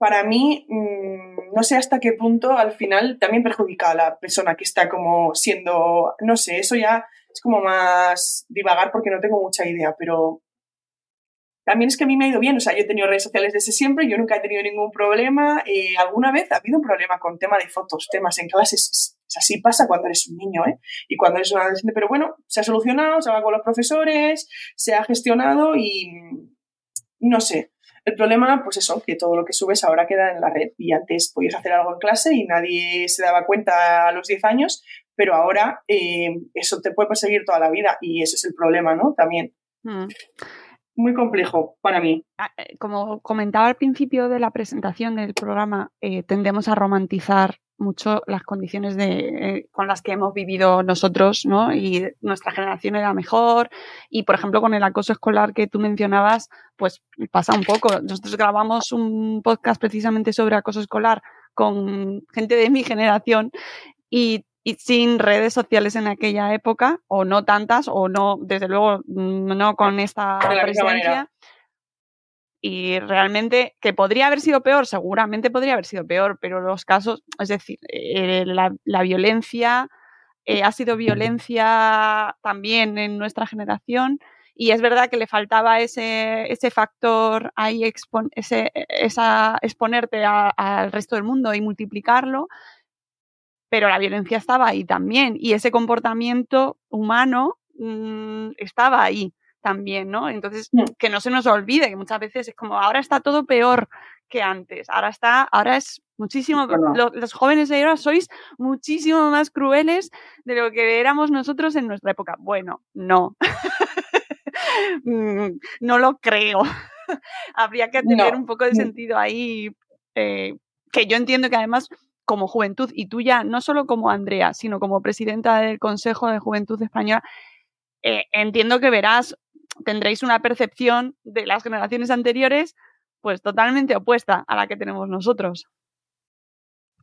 Para mí, mmm, no sé hasta qué punto al final también perjudica a la persona que está como siendo, no sé, eso ya es como más divagar porque no tengo mucha idea, pero También es que a mí me ha ido bien, o sea, yo he tenido redes sociales desde siempre, yo nunca he tenido ningún problema. Eh, alguna vez ha habido un problema con tema de fotos, temas en clases. Así pasa cuando eres un niño, ¿eh? Y cuando eres un adolescente. Pero bueno, se ha solucionado, se va con los profesores, se ha gestionado y no sé. El problema, pues eso, que todo lo que subes ahora queda en la red y antes podías hacer algo en clase y nadie se daba cuenta a los 10 años, pero ahora eh, eso te puede perseguir toda la vida y ese es el problema, ¿no? También. Mm. Muy complejo para mí. Ah, eh, como comentaba al principio de la presentación del programa, eh, tendemos a romantizar mucho las condiciones de, eh, con las que hemos vivido nosotros, ¿no? Y nuestra generación era mejor. Y, por ejemplo, con el acoso escolar que tú mencionabas, pues pasa un poco. Nosotros grabamos un podcast precisamente sobre acoso escolar con gente de mi generación y, y sin redes sociales en aquella época, o no tantas, o no, desde luego, no con esta presencia y realmente que podría haber sido peor, seguramente podría haber sido peor, pero los casos, es decir, eh, la, violencia eh, ha sido violencia también en nuestra generación y es verdad que le faltaba ese, ese factor ahí, ese, esa, exponerte al resto del mundo y multiplicarlo, pero la violencia estaba ahí también y ese comportamiento humano mm, estaba ahí también, ¿no? Entonces, mm. que no se nos olvide que muchas veces es como ahora está todo peor que antes, ahora está, ahora es muchísimo, los, jóvenes de ahora sois muchísimo más crueles de lo que éramos nosotros en nuestra época. Bueno, no. <laughs> Mm, no lo creo. <laughs> Habría que tener un poco de mm. sentido ahí, eh, que yo entiendo que además como juventud, y tú ya, no solo como Andrea, sino como presidenta del Consejo de Juventud Española, eh, entiendo que verás tendréis una percepción de las generaciones anteriores pues totalmente opuesta a la que tenemos nosotros.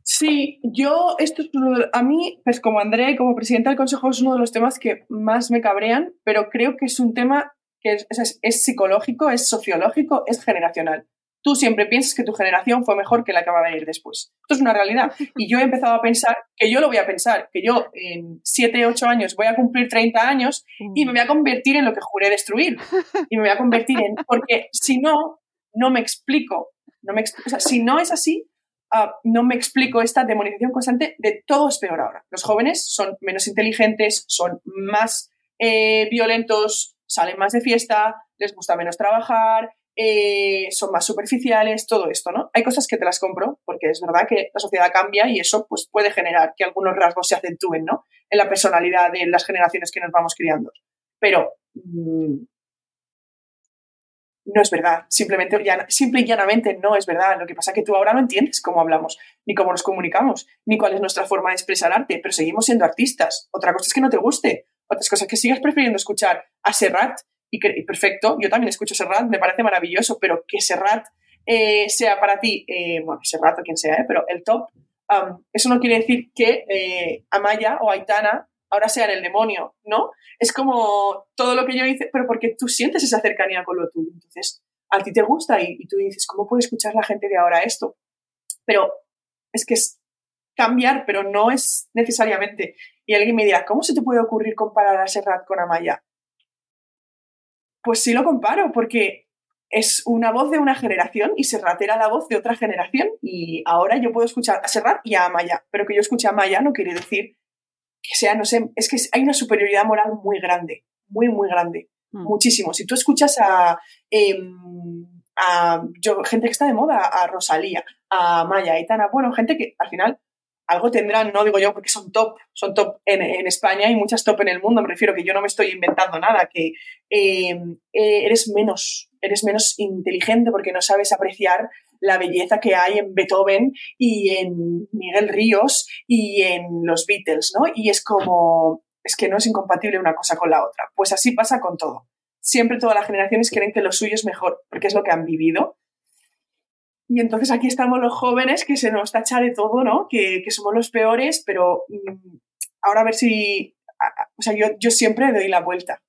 Sí, yo, esto es a mí, pues como Andrea y como presidenta del Consejo, es uno de los temas que más me cabrean, pero creo que es un tema que es psicológico, es sociológico, es generacional tú siempre piensas que tu generación fue mejor que la que va a venir después. Esto es una realidad. Y yo he empezado a pensar que yo lo voy a pensar, que yo en 7, 8 años voy a cumplir 30 años y me voy a convertir en lo que juré destruir. Y me voy a convertir en... Porque si no, no me explico. No me, o sea, si no es así, uh, no me explico esta demonización constante de todo es peor ahora. Los jóvenes son menos inteligentes, son más eh, violentos, salen más de fiesta, les gusta menos trabajar, eh, son más superficiales, todo esto, ¿no? Hay cosas que te las compro, porque es verdad que la sociedad cambia y eso pues, puede generar que algunos rasgos se acentúen, ¿no? En la personalidad de las generaciones que nos vamos criando. Pero mm, no es verdad, simplemente, simple y llanamente no es verdad. Lo que pasa es que tú ahora no entiendes cómo hablamos, ni cómo nos comunicamos, ni cuál es nuestra forma de expresar arte, pero seguimos siendo artistas. Otra cosa es que no te guste, otras cosas que sigas prefiriendo escuchar a Serrat y, perfecto, yo también escucho Serrat, me parece maravilloso, pero que Serrat eh, sea para ti, eh, bueno, Serrat o quien sea, eh, pero el top, eso no quiere decir que Amaya o Aitana ahora sean el demonio, ¿no? Es como todo lo que yo hice, pero porque tú sientes esa cercanía con lo tuyo, entonces a ti te gusta y, y tú dices, ¿cómo puede escuchar la gente de ahora esto? Pero es que es cambiar, pero no es necesariamente. Y alguien me dirá, ¿cómo se te puede ocurrir comparar a Serrat con Amaya? Pues sí lo comparo, porque es una voz de una generación y Serrat era la voz de otra generación. Y ahora yo puedo escuchar a Serrat y a Amaya, pero que yo escuche a Amaya no quiere decir que sea, no sé, es que hay una superioridad moral muy grande, muy, muy grande, mm. muchísimo. Si tú escuchas a, em, a gente que está de moda, a Rosalía, a Maya, a Aitana, bueno, gente que al final algo tendrán, no digo yo, porque son top, son top en, España y muchas top en el mundo, me refiero que yo no me estoy inventando nada, que eh, eh, eres menos, eres menos inteligente porque no sabes apreciar la belleza que hay en Beethoven y en Miguel Ríos y en los Beatles, ¿no? Y es como, es que no es incompatible una cosa con la otra. Pues así pasa con todo. Siempre todas las generaciones creen que lo suyo es mejor, porque es lo que han vivido y entonces aquí estamos los jóvenes que se nos tacha de todo, ¿no? Que, somos los peores, pero mm, ahora a ver si... o sea, yo, yo siempre doy la vuelta.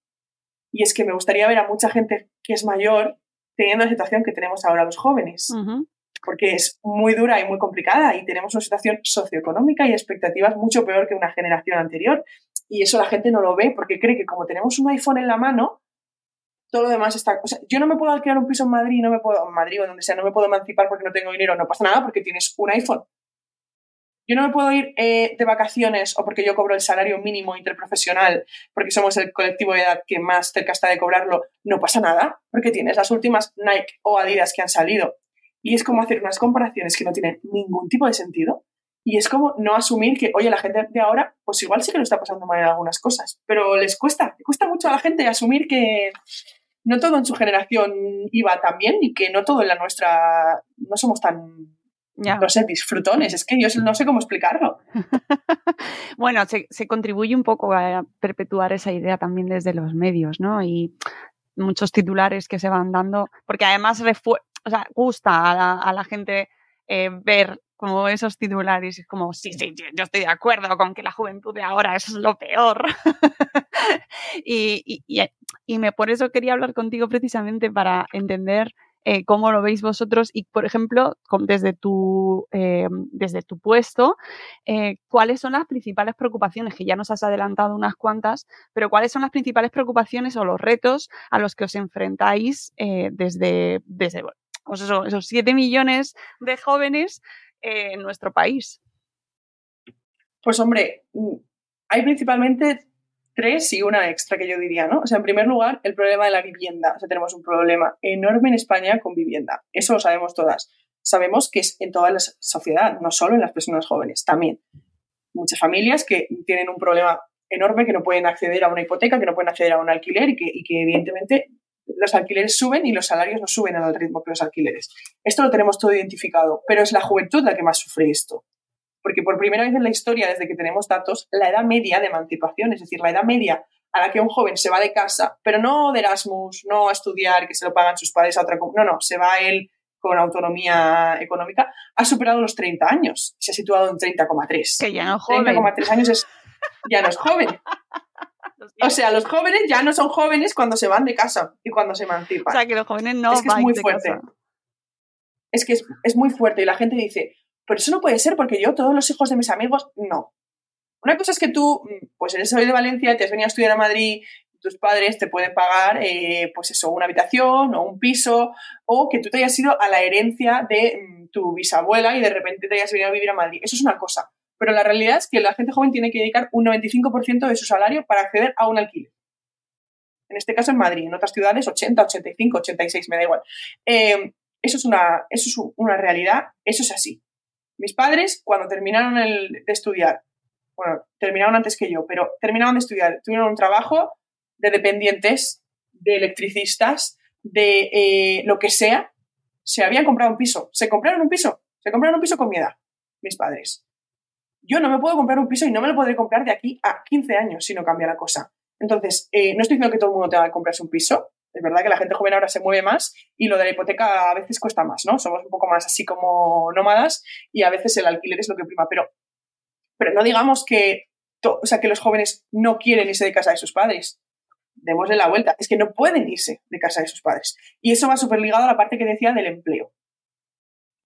Y es que me gustaría ver a mucha gente que es mayor teniendo la situación que tenemos ahora los jóvenes. Porque es muy dura y muy complicada y tenemos una situación socioeconómica y expectativas mucho peor que una generación anterior. Y eso la gente no lo ve porque cree que como tenemos un iPhone en la mano, todo lo demás está. O sea, yo no me puedo alquilar un piso en Madrid, no me puedo, en Madrid o donde sea, no me puedo emancipar porque no tengo dinero, no pasa nada porque tienes un iPhone. Yo no me puedo ir eh, de vacaciones o porque yo cobro el salario mínimo interprofesional, porque somos el colectivo de edad que más cerca está de cobrarlo, no pasa nada, porque tienes las últimas Nike o Adidas que han salido. Y es como hacer unas comparaciones que no tienen ningún tipo de sentido. Y es como no asumir que, oye, la gente de ahora, pues igual sí que lo está pasando mal en algunas cosas, pero les cuesta, le cuesta mucho a la gente asumir que no todo en su generación iba tan bien y que no todo en la nuestra no somos tan no sé, disfrutones. Es que yo no sé cómo explicarlo. <laughs> bueno, se, contribuye un poco a perpetuar esa idea también desde los medios, ¿no? Y muchos titulares que se van dando, porque además o sea, gusta a la, gente eh, ver como esos titulares, es como, sí, sí, yo estoy de acuerdo con que la juventud de ahora es lo peor. <laughs> y, y, y, me, por eso quería hablar contigo precisamente para entender eh, cómo lo veis vosotros y, por ejemplo, desde tu, eh, desde tu puesto, eh, cuáles son las principales preocupaciones, que ya nos has adelantado unas cuantas, pero cuáles son las principales preocupaciones o los retos a los que os enfrentáis desde, desde pues esos 7 millones de jóvenes en nuestro país. Pues hombre, hay principalmente tres y una extra que yo diría, ¿no? O sea, en primer lugar, el problema de la vivienda. O sea, tenemos un problema enorme en España con vivienda. Eso lo sabemos todas. Sabemos que es en toda la sociedad, no solo en las personas jóvenes, también. Muchas familias que tienen un problema enorme, que no pueden acceder a una hipoteca, que no pueden acceder a un alquiler y que, y que evidentemente los alquileres suben y los salarios no suben al ritmo que los alquileres. Esto lo tenemos todo identificado, pero es la juventud la que más sufre esto porque por primera vez en la historia, desde que tenemos datos, la edad media de emancipación, es decir, la edad media a la que un joven se va de casa, pero no de Erasmus, no a estudiar, que se lo pagan sus padres a otra... No, no, se va él con autonomía económica, ha superado los 30 años, se ha situado en 30,3. Que ya no es joven. 30,3 años es, ya no es joven. <laughs> O sea, los jóvenes ya no son jóvenes cuando se van de casa y cuando se emancipan. O sea, que los jóvenes no es que es muy fuerte. Es que es, es, muy fuerte y la gente dice, pero eso no puede ser porque yo, todos los hijos de mis amigos, no. Una cosa es que tú, pues eres hoy de Valencia, te has venido a estudiar a Madrid, tus padres te pueden pagar, eh, pues eso, una habitación o un piso, o que tú te hayas ido a la herencia de mm, tu bisabuela y de repente te hayas venido a vivir a Madrid. Eso es una cosa. Pero la realidad es que la gente joven tiene que dedicar un 95% de su salario para acceder a un alquiler. En este caso en Madrid, en otras ciudades 80, 85, 86, me da igual. Eh, eso, es una, eso es una realidad, eso es así. Mis padres, cuando terminaron de estudiar, bueno, terminaron antes que yo, pero terminaron de estudiar, tuvieron un trabajo de dependientes, de electricistas, de eh, lo que sea, se habían comprado un piso. Se compraron un piso. Se compraron un piso con mi edad, mis padres. Yo no me puedo comprar un piso y no me lo podré comprar de aquí a 15 años si no cambia la cosa. Entonces, eh, no estoy diciendo que todo el mundo tenga que comprarse un piso, es verdad que la gente joven ahora se mueve más y lo de la hipoteca a veces cuesta más, ¿no? Somos un poco más así como nómadas y a veces el alquiler es lo que prima, pero, pero no digamos que, o sea, que los jóvenes no quieren irse de casa de sus padres. Démosle la vuelta. Es que no pueden irse de casa de sus padres. Y eso va súper ligado a la parte que decía del empleo.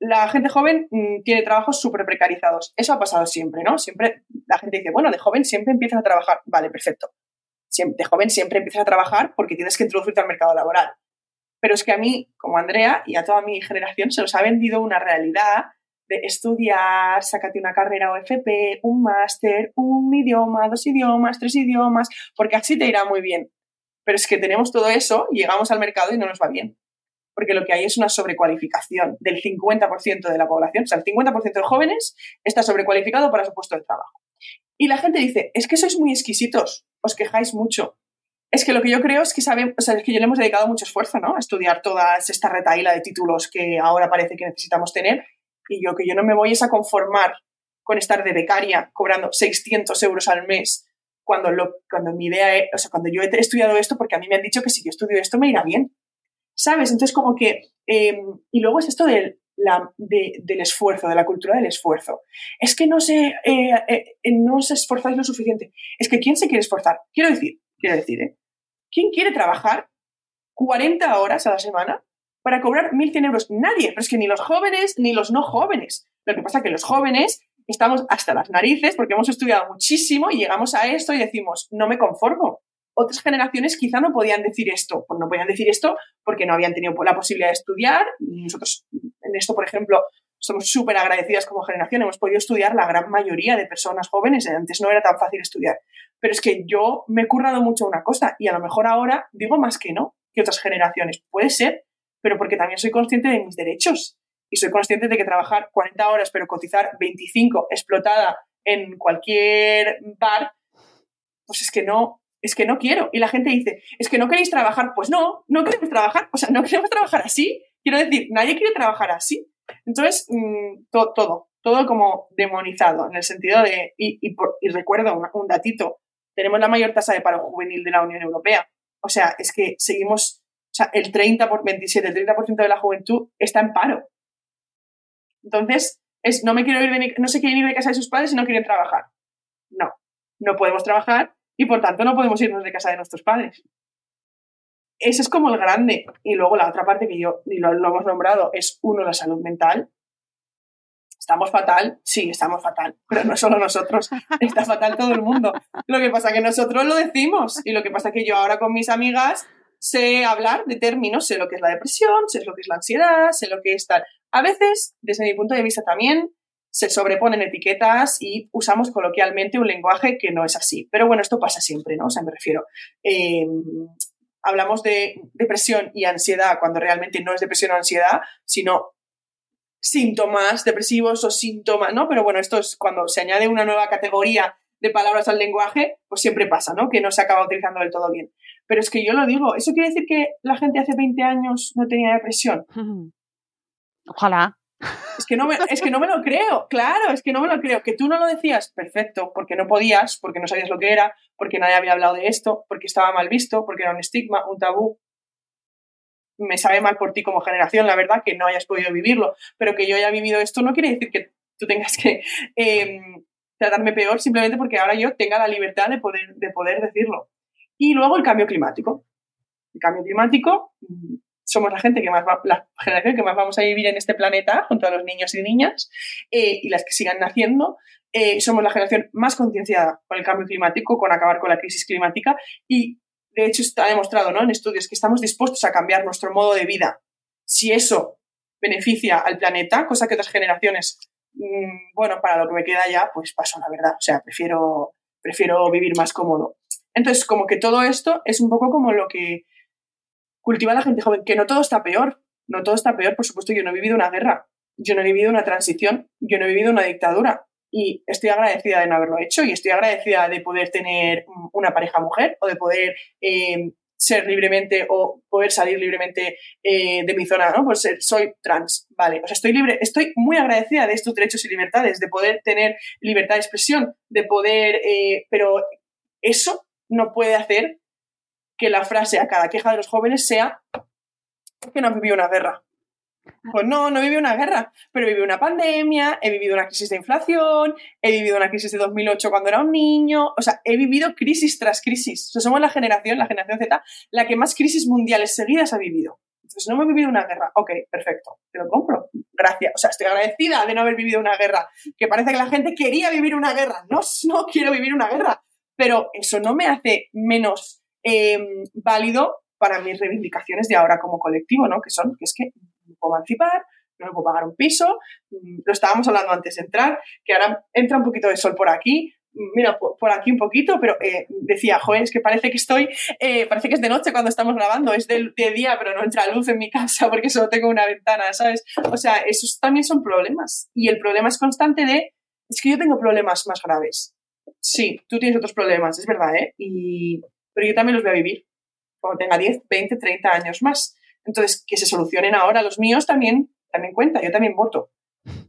La gente joven mm, tiene trabajos súper precarizados. Eso ha pasado siempre, ¿no? Siempre la gente dice, bueno, de joven siempre empiezas a trabajar. Vale, perfecto de joven siempre empiezas a trabajar porque tienes que introducirte al mercado laboral. Pero es que a mí, como Andrea, y a toda mi generación, se nos ha vendido una realidad de estudiar, sácate una carrera OFP, un máster, un idioma, dos idiomas, tres idiomas, porque así te irá muy bien. Pero es que tenemos todo eso, llegamos al mercado y no nos va bien. Porque lo que hay es una sobrecualificación del 50% de la población. O sea, el 50% de jóvenes está sobrecualificado para su puesto de trabajo. Y la gente dice, es que sois muy exquisitos, os quejáis mucho. Es que lo que yo creo es que sabemos, o sea, es que yo le hemos dedicado mucho esfuerzo, ¿no? A estudiar toda esta retaíla de títulos que ahora parece que necesitamos tener. Y yo que yo no me voy es a conformar con estar de becaria cobrando 600 euros al mes cuando, lo, cuando mi idea es, o sea, cuando yo he estudiado esto porque a mí me han dicho que si yo estudio esto me irá bien. ¿Sabes? Entonces como que, em, y luego es esto del, la, del esfuerzo, de la cultura del esfuerzo. Es que no se, eh, eh, no os esforzáis lo suficiente. Es que ¿quién se quiere esforzar? Quiero decir, quiero decir, ¿eh? ¿Quién quiere trabajar 40 horas a la semana para cobrar 1.100 euros? Nadie, pero es que ni los jóvenes ni los no jóvenes. Lo que pasa es que los jóvenes estamos hasta las narices porque hemos estudiado muchísimo y llegamos a esto y decimos, no me conformo otras generaciones quizá no podían decir esto. Pues no podían decir esto porque no habían tenido la posibilidad de estudiar. Nosotros en esto, por ejemplo, somos súper agradecidas como generación, hemos podido estudiar la gran mayoría de personas jóvenes, antes no era tan fácil estudiar. Pero es que yo me he currado mucho una cosa y a lo mejor ahora digo más que no que otras generaciones. Puede ser, pero porque también soy consciente de mis derechos y soy consciente de que trabajar 40 horas pero cotizar 25 explotada en cualquier bar, pues es que no, es que no quiero. Y la gente dice, es que no queréis trabajar. Pues no, no queremos trabajar. O sea, no queremos trabajar así. Quiero decir, nadie quiere trabajar así. Entonces, mm, todo, todo como demonizado, en el sentido de, y, recuerdo un, datito, tenemos la mayor tasa de paro juvenil de la Unión Europea. O sea, es que seguimos, o sea, el 30 por 27, el 30% de la juventud está en paro. Entonces, es, no me quiero ir de no se quieren ir de casa de sus padres y no quieren trabajar. No, no podemos trabajar y por tanto no podemos irnos de casa de nuestros padres. Ese es como el grande. Y luego la otra parte que yo, y lo, hemos nombrado, es uno, la salud mental. ¿Estamos fatal? Sí, estamos fatal. Pero no solo nosotros, <laughs> está fatal todo el mundo. Lo que pasa es que nosotros lo decimos. Y lo que pasa es que yo ahora con mis amigas sé hablar de términos, sé lo que es la depresión, sé lo que es la ansiedad, sé lo que es tal. A veces, desde mi punto de vista también, se sobreponen etiquetas y usamos coloquialmente un lenguaje que no es así. Pero bueno, esto pasa siempre, ¿no? O sea, me refiero. Eh, hablamos de depresión y ansiedad cuando realmente no es depresión o ansiedad, sino síntomas depresivos o síntomas, ¿no? Pero bueno, esto es cuando se añade una nueva categoría de palabras al lenguaje, pues siempre pasa, ¿no? Que no se acaba utilizando del todo bien. Pero es que yo lo digo, ¿eso quiere decir que la gente hace 20 años no tenía depresión? <laughs> Ojalá. Es que, no me, es que no me lo creo, claro, es que no me lo creo. Que tú no lo decías, perfecto, porque no podías, porque no sabías lo que era, porque nadie había hablado de esto, porque estaba mal visto, porque era un estigma, un tabú. Me sabe mal por ti como generación, la verdad, que no hayas podido vivirlo, pero que yo haya vivido esto no quiere decir que tú tengas que em, tratarme peor simplemente porque ahora yo tenga la libertad de poder, de poder decirlo. Y luego el cambio climático. El cambio climático somos la gente que más la generación que más vamos a vivir en este planeta, junto a los niños y niñas, eh, y las que sigan naciendo, eh, somos la generación más concienciada con el cambio climático, con acabar con la crisis climática, y de hecho está demostrado ¿no? en estudios que estamos dispuestos a cambiar nuestro modo de vida. Si eso beneficia al planeta, cosa que otras generaciones, mm, bueno, para lo que me queda ya, pues paso, la verdad. O sea, prefiero, prefiero vivir más cómodo. Entonces, como que todo esto es un poco como lo que cultiva a la gente joven, que no todo está peor, no todo está peor, por supuesto, yo no he vivido una guerra, yo no he vivido una transición, yo no he vivido una dictadura y estoy agradecida de no haberlo hecho y estoy agradecida de poder tener una pareja mujer o de poder eh, ser libremente o poder salir libremente eh, de mi zona, ¿no? Por ser, soy trans, vale. O sea, estoy libre, estoy muy agradecida de estos derechos y libertades, de poder tener libertad de expresión, de poder, eh, pero eso no puede hacer que la frase a cada queja de los jóvenes sea que no han vivido una guerra. Pues no, no he vivido una guerra, pero he vivido una pandemia, he vivido una crisis de inflación, he vivido una crisis de 2008 cuando era un niño, o sea, he vivido crisis tras crisis. O sea, somos la generación, la generación Z, la que más crisis mundiales seguidas ha vivido. Entonces, no he vivido una guerra. Ok, perfecto, te lo compro. Gracias. O sea, estoy agradecida de no haber vivido una guerra. Que parece que la gente quería vivir una guerra. No, no quiero vivir una guerra. Pero eso no me hace menos Em, válido para mis reivindicaciones de ahora como colectivo, ¿no? Que son, que es que no me puedo emancipar, no puedo pagar un piso, mm, lo estábamos hablando antes de entrar, que ahora entra un poquito de sol por aquí, mm, mira, por, aquí un poquito, pero eh, decía, joder, es que parece que estoy, eh, parece que es de noche cuando estamos grabando, es de, de, día, pero no entra luz en mi casa porque solo tengo una ventana, ¿sabes? O sea, esos también son problemas. Y el problema es constante de, es que yo tengo problemas más graves. Sí, tú tienes otros problemas, es verdad, ¿eh? Y, pero yo también los voy a vivir cuando tenga 10, 20, 30 años más. Entonces, que se solucionen ahora los míos también, también cuenta, yo también voto.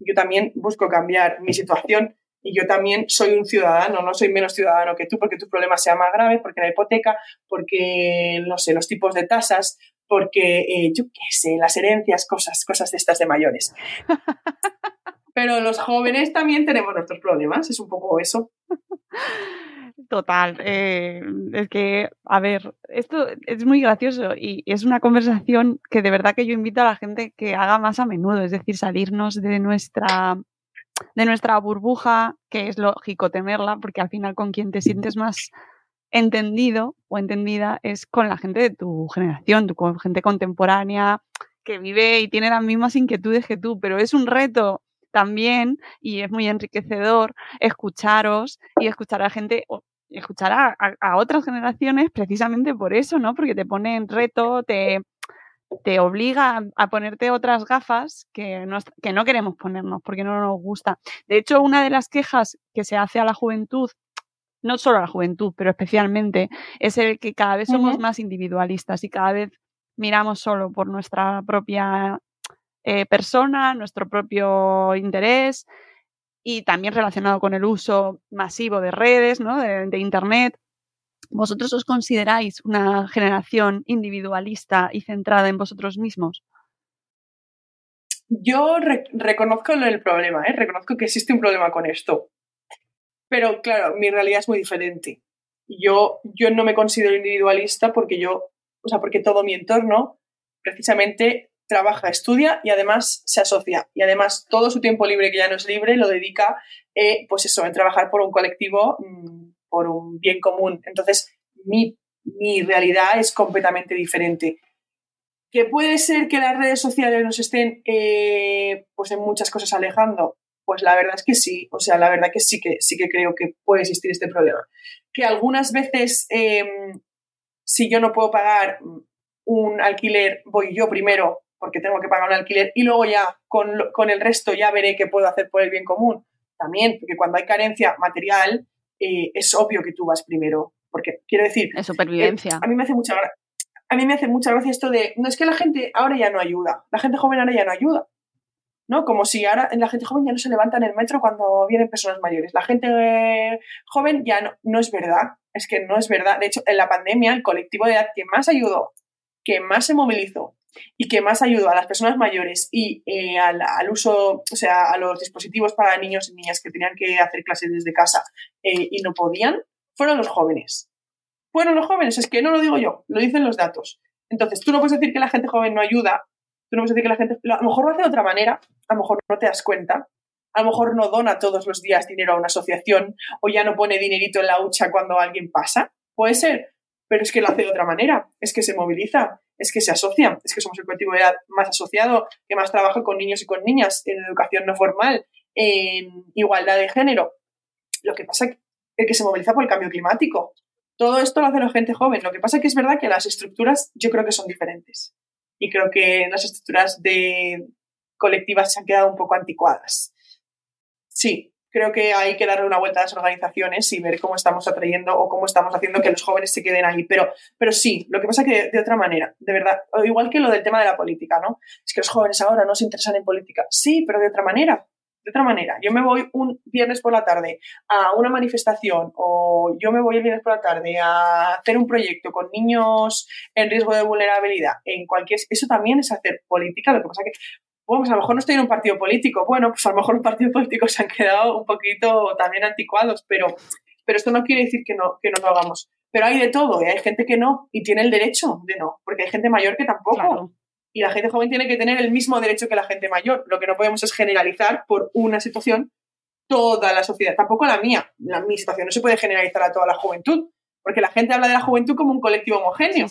Yo también busco cambiar mi situación y yo también soy un ciudadano, no soy menos ciudadano que tú porque tu problema sea más grave, porque la hipoteca, porque, no sé, los tipos de tasas, porque, eh, yo qué sé, las herencias, cosas, cosas de estas de mayores. <laughs> Pero los jóvenes también tenemos nuestros problemas, es un poco eso. <laughs> Total. Eh, es que, a ver, esto es muy gracioso y es una conversación que de verdad que yo invito a la gente que haga más a menudo, es decir, salirnos de nuestra de nuestra burbuja, que es lógico temerla, porque al final con quien te sientes más entendido o entendida es con la gente de tu generación, tu gente contemporánea, que vive y tiene las mismas inquietudes que tú, pero es un reto también y es muy enriquecedor escucharos y escuchar a gente, escuchar a, otras generaciones precisamente por eso, ¿no? Porque te pone en reto, te, te obliga a ponerte otras gafas que no, que no queremos ponernos porque no nos gusta. De hecho, una de las quejas que se hace a la juventud no solo a la juventud, pero especialmente, es el que cada vez somos más individualistas y cada vez miramos solo por nuestra propia eh, persona, nuestro propio interés y también relacionado con el uso masivo de redes, ¿no? de, Internet. ¿Vosotros os consideráis una generación individualista y centrada en vosotros mismos? Yo reconozco el problema, ¿eh? reconozco que existe un problema con esto. Pero claro, mi realidad es muy diferente. Yo, yo no me considero individualista porque yo, o sea, porque todo mi entorno precisamente trabaja, estudia y además se asocia. Y además todo su tiempo libre, que ya no es libre, lo dedica, eh, pues eso, en trabajar por un colectivo, mm, por un bien común. Entonces, mi, mi realidad es completamente diferente. ¿Que puede ser que las redes sociales nos estén, eh, pues en muchas cosas alejando? Pues la verdad es que sí, o sea, la verdad que sí que sí que creo que puede existir este problema. Que algunas veces, em, si yo no puedo pagar un alquiler, voy yo primero porque tengo que pagar un alquiler y luego ya con, el resto ya veré qué puedo hacer por el bien común. También, porque cuando hay carencia material, eh, es obvio que tú vas primero. Porque quiero decir. Es supervivencia. a mí me hace mucha a mí me hace mucha gracia esto de, no es que la gente ahora ya no ayuda, la gente joven ahora ya no ayuda. ¿no? Como si ahora la gente joven ya no se levanta en el metro cuando vienen personas mayores. La gente eh, joven ya no, no es verdad, es que no es verdad. De hecho, en la pandemia, el colectivo de edad que más ayudó, que más se movilizó y que más ayudó a las personas mayores y eh, al, uso, o sea, a los dispositivos para niños y niñas que tenían que hacer clases desde casa eh, y no podían, fueron los jóvenes. Fueron los jóvenes, es que no lo digo yo, lo dicen los datos. Entonces, tú no puedes decir que la gente joven no ayuda no decir que la gente, a lo mejor lo hace de otra manera, a lo mejor no te das cuenta, a lo mejor no dona todos los días dinero a una asociación o ya no pone dinerito en la hucha cuando alguien pasa. Puede ser, pero es que lo hace de otra manera, es que se moviliza, es que se asocia, es que somos el colectivo de edad más asociado, que más trabaja con niños y con niñas en educación no formal, en igualdad de género. Lo que pasa es que se moviliza por el cambio climático. Todo esto lo hace la gente joven. Lo que pasa es que es verdad que las estructuras yo creo que son diferentes y creo que las estructuras de colectivas se han quedado un poco anticuadas. Sí, creo que hay que darle una vuelta a las organizaciones y ver cómo estamos atrayendo o cómo estamos haciendo que los jóvenes se queden ahí. Pero, pero sí, lo que pasa es que de, otra manera, de verdad, igual que lo del tema de la política, ¿no? Es que los jóvenes ahora no se interesan en política. Sí, pero de otra manera de otra manera. Yo me voy un viernes por la tarde a una manifestación o yo me voy el viernes por la tarde a hacer un proyecto con niños en riesgo de vulnerabilidad. En cualquier, eso también es hacer política. Lo que pasa que, bueno, pues a lo mejor no estoy en un partido político. Bueno, pues a lo mejor los partidos políticos se han quedado un poquito también anticuados, pero, pero esto no quiere decir que no, que no lo hagamos. Pero hay de todo y hay gente que no y tiene el derecho de no, porque hay gente mayor que tampoco y la gente joven tiene que tener el mismo derecho que la gente mayor. Lo que no podemos es generalizar por una situación toda la sociedad, tampoco la mía. La, mi situación no se puede generalizar a toda la juventud, porque la gente habla de la juventud como un colectivo homogéneo.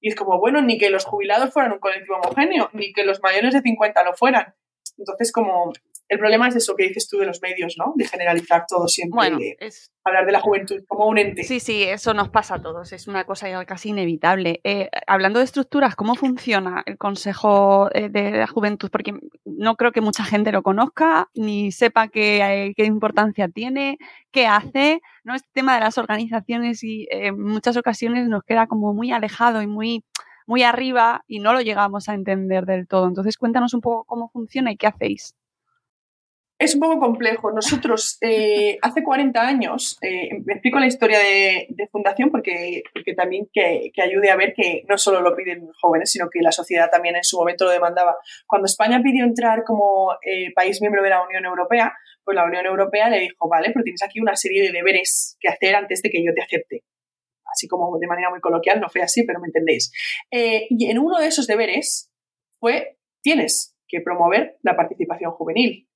Y es como, bueno, ni que los jubilados fueran un colectivo homogéneo, ni que los mayores de 50 lo fueran. Entonces, como el problema es eso que dices tú de los medios, ¿no? De generalizar todo siempre. Bueno, es... hablar de la juventud como un ente. Sí, sí, eso nos pasa a todos. Es una cosa casi inevitable. Eh, hablando de estructuras, ¿cómo funciona el Consejo eh, de la Juventud? Porque no creo que mucha gente lo conozca ni sepa qué, qué importancia tiene, qué hace. ¿no? Este tema de las organizaciones y eh, en muchas ocasiones nos queda como muy alejado y muy muy arriba y no lo llegamos a entender del todo. Entonces, cuéntanos un poco cómo funciona y qué hacéis. Es un poco complejo. Nosotros eh, hace 40 años, eh, me explico la historia de, fundación porque, también que, ayude a ver que no solo lo piden jóvenes, sino que la sociedad también en su momento lo demandaba. Cuando España pidió entrar como eh, país miembro de la Unión Europea, pues la Unión Europea le dijo, vale, pero tienes aquí una serie de deberes que hacer antes de que yo te acepte. Así como de manera muy coloquial, no fue así, pero me entendéis. y en uno de esos deberes fue, tienes que promover la participación juvenil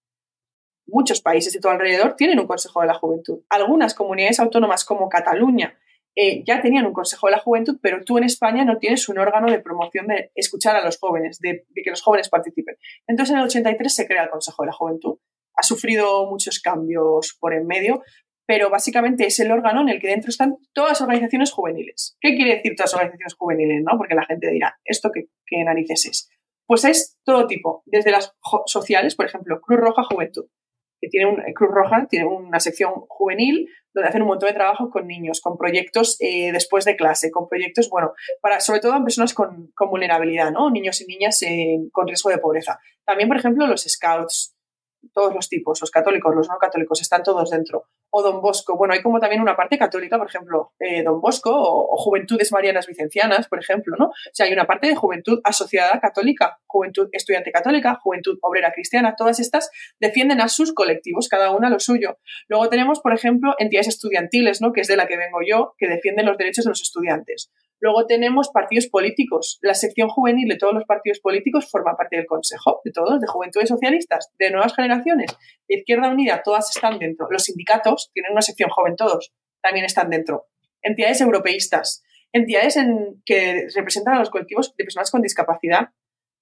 muchos países de todo alrededor tienen un Consejo de la Juventud. Algunas comunidades autónomas como Cataluña eh, ya tenían un Consejo de la Juventud, pero tú en España no tienes un órgano de promoción de escuchar a los jóvenes, de, que los jóvenes participen. Entonces en el 83 se crea el Consejo de la Juventud. Ha sufrido muchos cambios por en medio, pero básicamente es el órgano en el que dentro están todas las organizaciones juveniles. ¿Qué quiere decir todas las organizaciones juveniles? ¿no? Porque la gente dirá, ¿esto qué, qué narices es? Pues es todo tipo, desde las sociales, por ejemplo, Cruz Roja Juventud, que tiene un, Cruz Roja tiene una sección juvenil donde hacen un montón de trabajo con niños, con proyectos eh, después de clase, con proyectos, bueno, para, sobre todo en personas con, con vulnerabilidad, ¿no? Niños y niñas con riesgo de pobreza. También, por ejemplo, los scouts, todos los tipos, los católicos, los no católicos, están todos dentro. O Don Bosco, bueno, hay como también una parte católica, por ejemplo, eh, Don Bosco o, Juventudes Marianas Vicencianas, por ejemplo, ¿no? O sea, hay una parte de juventud asociada católica, juventud estudiante católica, juventud obrera cristiana, todas estas defienden a sus colectivos, cada una lo suyo. Luego tenemos, por ejemplo, entidades estudiantiles, ¿no? Que es de la que vengo yo, que defienden los derechos de los estudiantes. Luego tenemos partidos políticos. La sección juvenil de todos los partidos políticos forma parte del Consejo, de todos, de Juventudes Socialistas, de Nuevas Generaciones, de Izquierda Unida, todas están dentro. Los sindicatos tienen una sección joven, todos también están dentro. Entidades europeístas, entidades en, que representan a los colectivos de personas con discapacidad,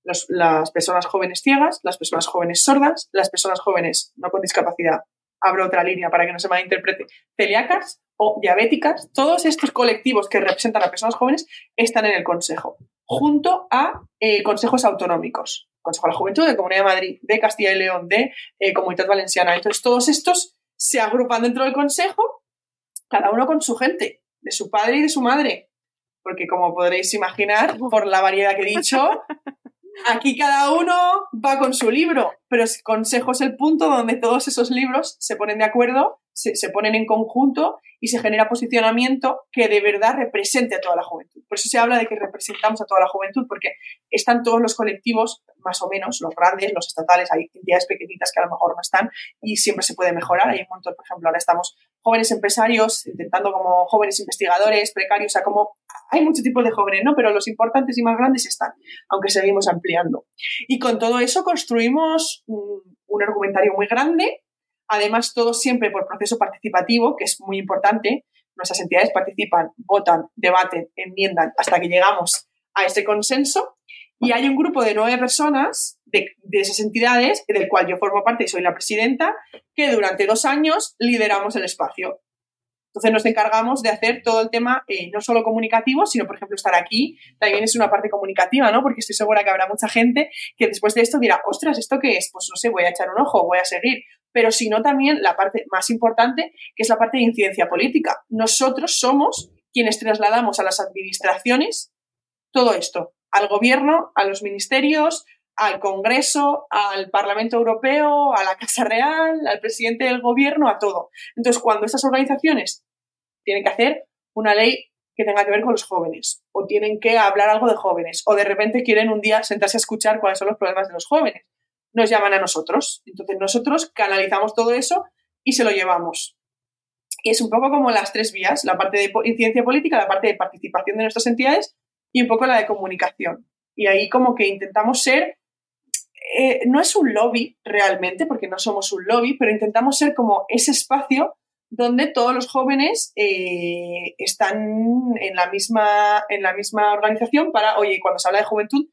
las personas jóvenes ciegas, las personas jóvenes sordas, las personas jóvenes no con discapacidad. Abro otra línea para que no se malinterprete. Celíacas, o diabéticas, todos estos colectivos que representan a personas jóvenes están en el Consejo, junto a eh, consejos autonómicos. Consejo de la Juventud, de Comunidad de Madrid, de Castilla y León, de eh, Comunidad Valenciana. Entonces, todos estos se agrupan dentro del Consejo, cada uno con su gente, de su padre y de su madre. Porque, como podréis imaginar, por la variedad que he dicho, <laughs> aquí cada uno va con su libro. Pero el Consejo es el punto donde todos esos libros se ponen de acuerdo, se, se ponen en conjunto y se genera posicionamiento que de verdad represente a toda la juventud. Por eso se habla de que representamos a toda la juventud, porque están todos los colectivos, más o menos, los grandes, los estatales, hay entidades pequeñitas que a lo mejor no están y siempre se puede mejorar. Hay un montón, por ejemplo, ahora estamos jóvenes empresarios, intentando como jóvenes investigadores, precarios, o sea, como hay muchos tipos de jóvenes, ¿no? Pero los importantes y más grandes están, aunque seguimos ampliando. Y con todo eso construimos un, un argumentario muy grande Además, todo siempre por proceso participativo, que es muy importante. Nuestras entidades participan, votan, debaten, enmiendan hasta que llegamos a ese consenso. Y hay un grupo de nueve personas de, esas entidades, del cual yo formo parte y soy la presidenta, que durante dos años lideramos el espacio. Entonces nos encargamos de hacer todo el tema eh, no solo comunicativo, sino, por ejemplo, estar aquí también es una parte comunicativa, ¿no? Porque estoy segura que habrá mucha gente que después de esto dirá, ostras, ¿esto qué es? Pues no sé, voy a echar un ojo, voy a seguir pero sino también la parte más importante, que es la parte de incidencia política. Nosotros somos quienes trasladamos a las administraciones todo esto, al gobierno, a los ministerios, al Congreso, al Parlamento Europeo, a la Casa Real, al presidente del gobierno, a todo. Entonces, cuando estas organizaciones tienen que hacer una ley que tenga que ver con los jóvenes, o tienen que hablar algo de jóvenes, o de repente quieren un día sentarse a escuchar cuáles son los problemas de los jóvenes, nos llaman a nosotros. Entonces nosotros canalizamos todo eso y se lo llevamos. Y es un poco como las tres vías, la parte de incidencia política, la parte de participación de nuestras entidades y un poco la de comunicación. Y ahí como que intentamos ser, eh, no es un lobby realmente, porque no somos un lobby, pero intentamos ser como ese espacio donde todos los jóvenes eh, están en la, misma, en la misma organización para, oye, cuando se habla de juventud,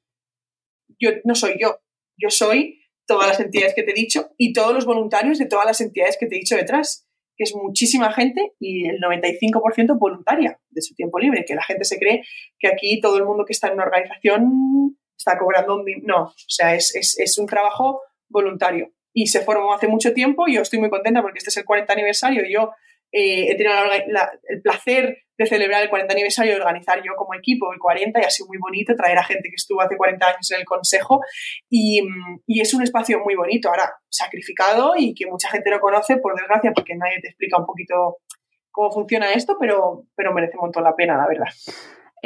yo no soy yo, yo soy todas las entidades que te he dicho y todos los voluntarios de todas las entidades que te he dicho detrás, que es muchísima gente y el 95% voluntaria de su tiempo libre, que la gente se cree que aquí todo el mundo que está en una organización está cobrando un... No, o sea, es, es, es un trabajo voluntario y se formó hace mucho tiempo y yo estoy muy contenta porque este es el 40 aniversario y yo eh, he tenido el placer de celebrar el 40 aniversario y organizar yo como equipo el 40 y ha sido muy bonito traer a gente que estuvo hace 40 años en el consejo y, y, es un espacio muy bonito ahora sacrificado y que mucha gente no conoce por desgracia porque nadie te explica un poquito cómo funciona esto pero, pero merece un montón la pena la verdad.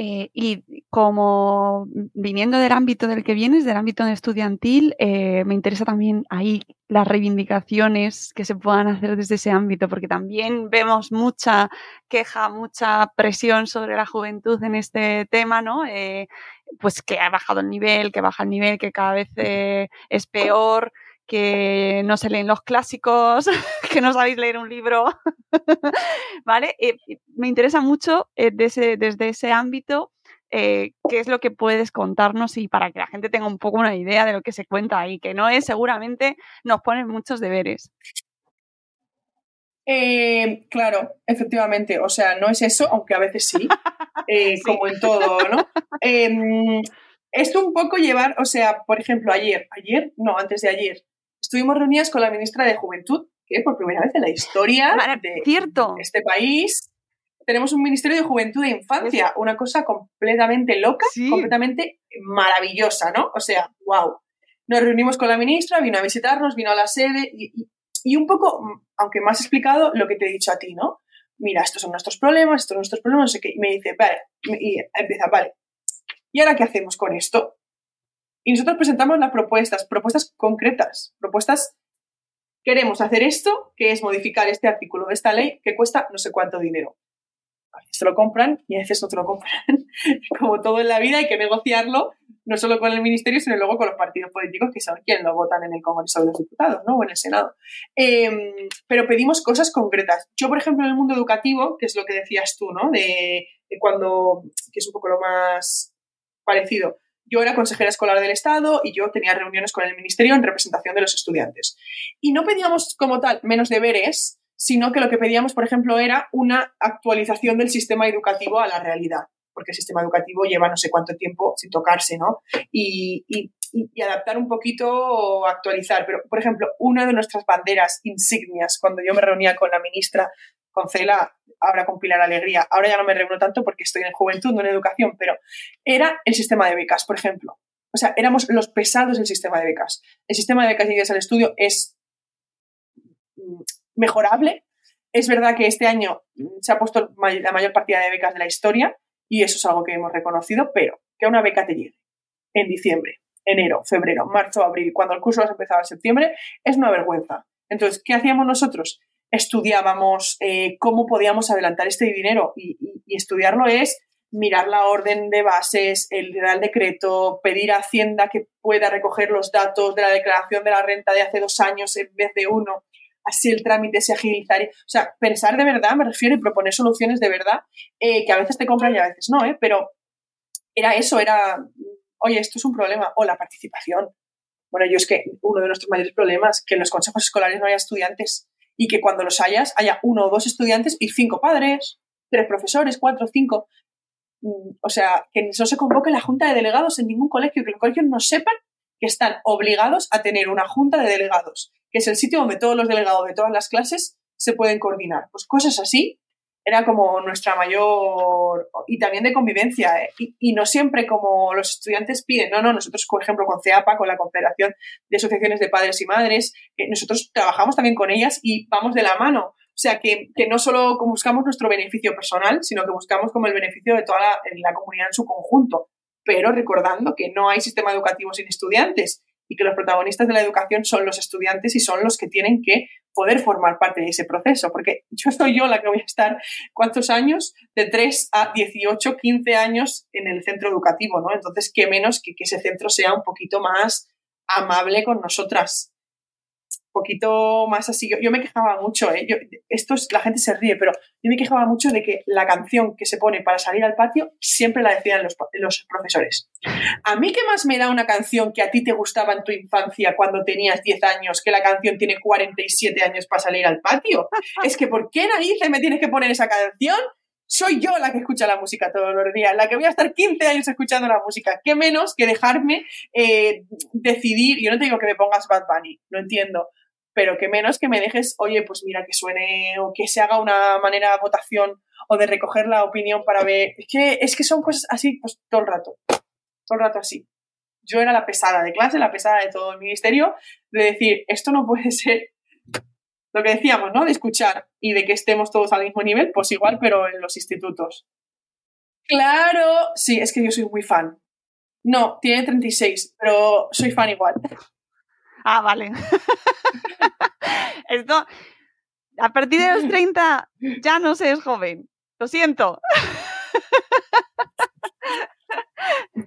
Eh, y como viniendo del ámbito del que vienes, del ámbito estudiantil, eh, me interesa también ahí las reivindicaciones que se puedan hacer desde ese ámbito, porque también vemos mucha queja, mucha presión sobre la juventud en este tema, ¿no? Eh, pues que ha bajado el nivel, que baja el nivel, que cada vez es peor que no se leen los clásicos, <laughs> que no sabéis leer un libro, <laughs> ¿vale? Eh, me interesa mucho eh, desde ese ámbito eh, qué es lo que puedes contarnos y para que la gente tenga un poco una idea de lo que se cuenta ahí, que no es seguramente nos ponen muchos deberes. claro, efectivamente, o sea, no es eso, aunque a veces sí, <laughs> como en todo, ¿no? Em, esto un poco llevar, o sea, por ejemplo, ayer, ayer, no, antes de ayer, estuvimos reunidas con la ministra de Juventud, que por primera vez en la historia de Cierto. este país tenemos un Ministerio de Juventud e Infancia, una cosa completamente loca, completamente maravillosa, ¿no? O sea, wow. Nos reunimos con la ministra, vino a visitarnos, vino a la sede y, un poco, aunque más explicado, lo que te he dicho a ti, ¿no? Mira, estos son nuestros problemas, estos son nuestros problemas, no sé qué. Y me dice, vale, y empieza, vale. ¿Y ahora qué hacemos con esto? Y nosotros presentamos las propuestas, propuestas concretas, propuestas, queremos hacer esto, que es modificar este artículo de esta ley que cuesta no sé cuánto dinero. A veces te lo compran y a veces no te lo compran. <laughs> Como todo en la vida hay que negociarlo, no solo con el ministerio, sino luego con los partidos políticos que son quienes lo votan en el Congreso de los Diputados ¿no? o en el Senado. Em, pero pedimos cosas concretas. Yo, por ejemplo, en el mundo educativo, que es lo que decías tú, ¿no? de cuando, que es un poco lo más parecido, yo era consejera escolar del Estado y yo tenía reuniones con el Ministerio en representación de los estudiantes. Y no pedíamos como tal menos deberes, sino que lo que pedíamos, por ejemplo, era una actualización del sistema educativo a la realidad, porque el sistema educativo lleva no sé cuánto tiempo sin tocarse, ¿no? Y, adaptar un poquito, actualizar. Pero, por ejemplo, una de nuestras banderas insignias, cuando yo me reunía con la ministra, con Cela, ahora con Pilar Alegría, ahora ya no me reúno tanto porque estoy en juventud, no en educación, pero era el sistema de becas, por ejemplo. O sea, éramos los pesados del sistema de becas. El sistema de becas de al estudio es mejorable. Es verdad que este año se ha puesto la mayor partida de becas de la historia y eso es algo que hemos reconocido, pero que una beca te llegue en diciembre, enero, febrero, marzo, abril, cuando el curso empezaba en septiembre, es una vergüenza. Entonces, ¿qué hacíamos nosotros? Estudiábamos eh, cómo podíamos adelantar este dinero y, estudiarlo es mirar la orden de bases, el Real Decreto, pedir a Hacienda que pueda recoger los datos de la declaración de la renta de hace dos años en vez de uno, así el trámite se agilizaría. O sea, pensar de verdad, me refiero, y proponer soluciones de verdad, eh, que a veces te compran y a veces no, ¿eh? pero era eso, era, oye, esto es un problema, o la participación. Bueno, yo es que uno de nuestros mayores problemas, que en los consejos escolares no haya estudiantes y que cuando los hayas haya uno o dos estudiantes y cinco padres, tres profesores, cuatro, cinco. Mm, o sea, que no se convoque la junta de delegados en ningún colegio, que los colegios no sepan que están obligados a tener una junta de delegados, que es el sitio donde todos los delegados de todas las clases se pueden coordinar. Pues cosas así era como nuestra mayor y también de convivencia ¿eh? y, no siempre como los estudiantes piden no no nosotros por ejemplo con CEAPA con la Confederación de Asociaciones de Padres y Madres nosotros trabajamos también con ellas y vamos de la mano o sea que, no solo buscamos nuestro beneficio personal sino que buscamos como el beneficio de toda la comunidad en su conjunto pero recordando que no hay sistema educativo sin estudiantes y que los protagonistas de la educación son los estudiantes y son los que tienen que poder formar parte de ese proceso, porque yo soy yo la que voy a estar cuántos años, de 3 a 18, 15 años en el centro educativo, ¿no? Entonces, qué menos que, que ese centro sea un poquito más amable con nosotras poquito más así. Yo, me quejaba mucho, ¿eh? esto es, la gente se ríe, pero yo me quejaba mucho de que la canción que se pone para salir al patio siempre la decían los, los profesores. A mí, ¿qué más me da una canción que a ti te gustaba en tu infancia cuando tenías 10 años, que la canción tiene 47 años para salir al patio? Es que, ¿por qué narices me tienes que poner esa canción? soy yo la que escucha la música todos los días, la que voy a estar 15 años escuchando la música. ¿Qué menos que dejarme eh, decidir? Yo no te digo que me pongas Bad Bunny, lo entiendo, pero que menos que me dejes, oye, pues mira, que suene o que se haga una manera de votación o de recoger la opinión para ver. Es que, es que son cosas así, pues todo el rato, todo el rato así. Yo era la pesada de clase, la pesada de todo el ministerio, de decir, esto no puede <laughs> ser lo que decíamos, ¿no? De escuchar y de que estemos todos al mismo nivel, pues igual, pero en los institutos. Claro, sí, es que yo soy muy fan. No, tiene 36, pero soy fan igual. Ah, vale. <laughs> <laughs> Esto, a partir de los 30 ya no se es joven. Lo siento. <laughs>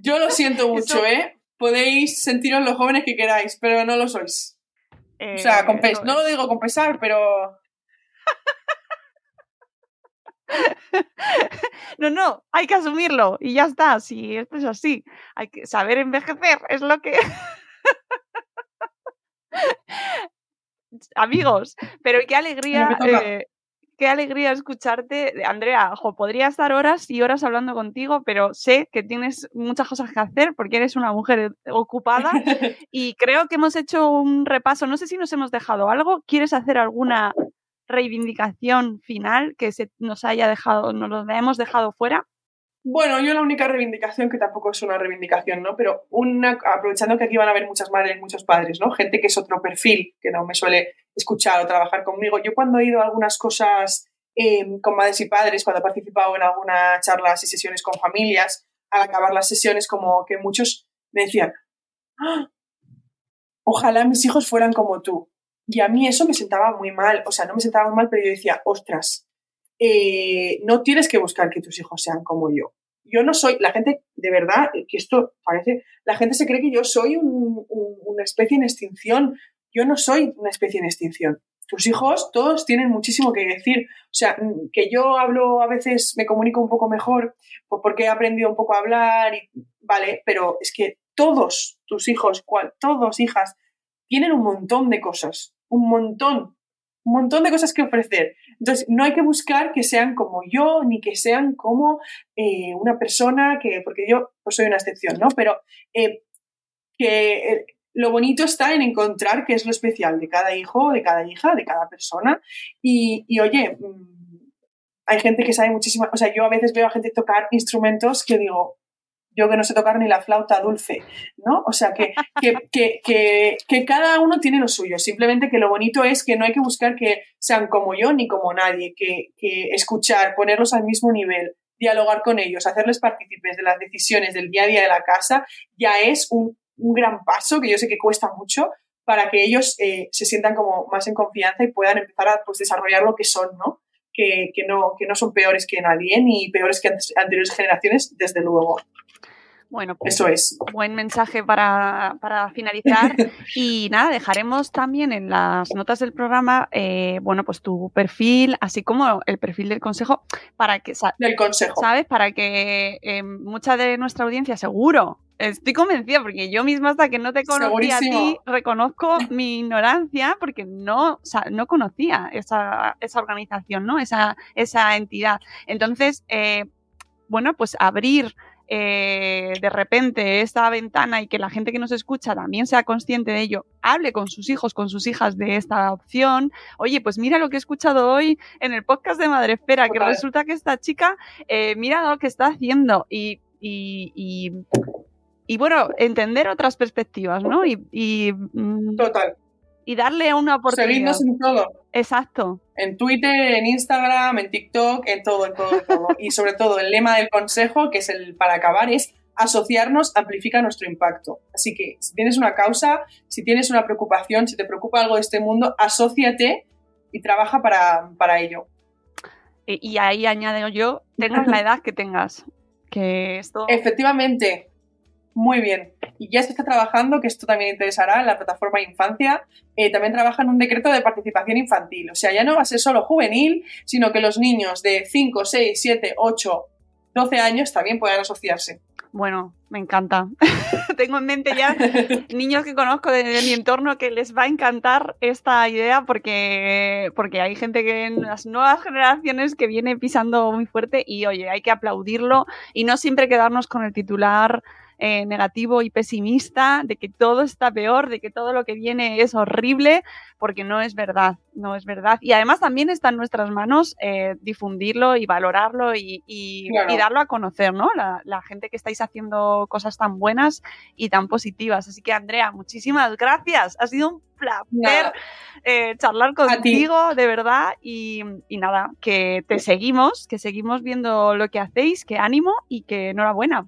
Yo lo siento mucho, ¿eh? Podéis sentiros los jóvenes que queráis, pero no lo sois. o sea, eh, no lo digo con pesar, pero... <laughs> no, no, hay que asumirlo y ya está. Si esto es así, hay que saber envejecer, es lo que. Amigos, pero qué <laughs> alegría qué alegría escucharte. Andrea, podría estar horas y horas hablando contigo, pero sé que tienes muchas cosas que hacer porque eres una mujer ocupada <laughs> y creo que hemos hecho un repaso. No sé si nos hemos dejado algo. ¿Quieres hacer alguna reivindicación final que se nos haya dejado, nos lo hemos dejado fuera? Bueno, yo la única reivindicación, que tampoco es una reivindicación, ¿no? Pero una, aprovechando que aquí van a haber muchas madres, muchos padres, ¿no? Gente que es otro perfil, que no me suele escuchar o trabajar conmigo. Yo cuando he ido a algunas cosas em, con madres y padres, cuando he participado en algunas charlas y sesiones con familias, al acabar las sesiones, como que muchos me decían, ¡Ah! ojalá mis hijos fueran como tú. Y a mí eso me sentaba muy mal, o sea, no me sentaba mal, pero yo decía, ostras, eh, no tienes que buscar que tus hijos sean como yo. Yo no soy, la gente, de verdad, que esto parece, la gente se cree que yo soy una especie en extinción. Yo no soy una especie en extinción. Tus hijos, todos tienen muchísimo que decir. O sea, mm, que yo hablo a veces, me comunico un poco mejor, pues porque he aprendido un poco a hablar, y, vale, pero es que todos tus hijos, cual, todos hijas, tienen un montón de cosas, un montón un montón de cosas que ofrecer. Entonces, no hay que buscar que sean como yo, ni que sean como eh, una persona que, porque yo pues soy una excepción, ¿no? Pero eh, que eh, lo bonito está en encontrar qué es lo especial de cada hijo, de cada hija, de cada persona. Y, y oye, mm, hay gente que sabe muchísimo, o sea, yo a veces veo a gente tocar instrumentos que digo, yo que no sé tocar ni la flauta dulce, ¿no? O sea, que, que, que, cada uno tiene lo suyo, simplemente que lo bonito es que no hay que buscar que sean como yo ni como nadie, que, escuchar, ponerlos al mismo nivel, dialogar con ellos, hacerles partícipes de las decisiones del día a día de la casa, ya es un, gran paso que yo sé que cuesta mucho para que ellos eh, se sientan como más en confianza y puedan empezar a pues, desarrollar lo que son, ¿no? Que, que, no, que no son peores que nadie ni peores que anteriores generaciones, desde luego. Bueno, pues eso es. Buen mensaje para, finalizar. <laughs> y nada, dejaremos también en las notas del programa, eh, bueno, pues tu perfil, así como el perfil del consejo, para que. Del consejo. ¿Sabes? Para que eh, mucha de nuestra audiencia, seguro, Estoy convencida porque yo misma hasta que no te conocí a ti reconozco mi ignorancia porque no, no conocía esa, esa organización, ¿no? Esa, esa entidad. Entonces, eh, bueno, pues abrir eh, de repente esta ventana y que la gente que nos escucha también sea consciente de ello, hable con sus hijos, con sus hijas de esta opción. Oye, pues mira lo que he escuchado hoy en el podcast de Madre Espera, que resulta que esta chica, eh, mira lo que está haciendo y, y, y, bueno, entender otras perspectivas, ¿no? Y, mm, Total y darle una oportunidad. Seguirnos en todo. Exacto. En Twitter, en Instagram, en TikTok, en todo, en todo, en todo. y sobre todo el lema del consejo, que es el para acabar, es asociarnos amplifica nuestro impacto. Así que si tienes una causa, si tienes una preocupación, si te preocupa algo de este mundo, asóciate y trabaja para, para ello. Y, ahí añado yo, tengas la <laughs> edad que tengas. Que esto... Efectivamente, muy bien. Y ya se está trabajando, que esto también interesará, en la plataforma Infancia, eh, también trabaja en un decreto de participación infantil. O sea, ya no va a ser solo juvenil, sino que los niños de 5, 6, 7, 8, 12 años también puedan asociarse. Bueno, me encanta. <laughs> Tengo en mente ya <laughs> niños que conozco de, mi entorno que les va a encantar esta idea porque, porque hay gente que en las nuevas generaciones que viene pisando muy fuerte y oye, hay que aplaudirlo y no siempre quedarnos con el titular eh, negativo y pesimista, de que todo está peor, de que todo lo que viene es horrible, porque no es verdad, no es verdad. Y además también está en nuestras manos eh, difundirlo y valorarlo y, darlo a conocer, ¿no? La, gente que estáis haciendo cosas tan buenas y tan positivas. Así que, Andrea, muchísimas gracias. Ha sido un placer eh, charlar contigo, de verdad. Y, y, nada, que te seguimos, que seguimos viendo lo que hacéis, que ánimo y que enhorabuena.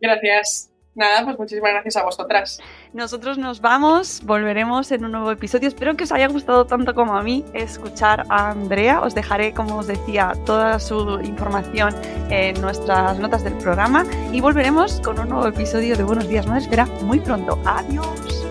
Gracias. Nada, pues muchísimas gracias a vosotras. Nosotros nos vamos, volveremos en un nuevo episodio. Espero que os haya gustado tanto como a mí escuchar a Andrea. Os dejaré, como os decía, toda su información en nuestras notas del programa y volveremos con un nuevo episodio de Buenos Días Madre Espera muy pronto. Adiós.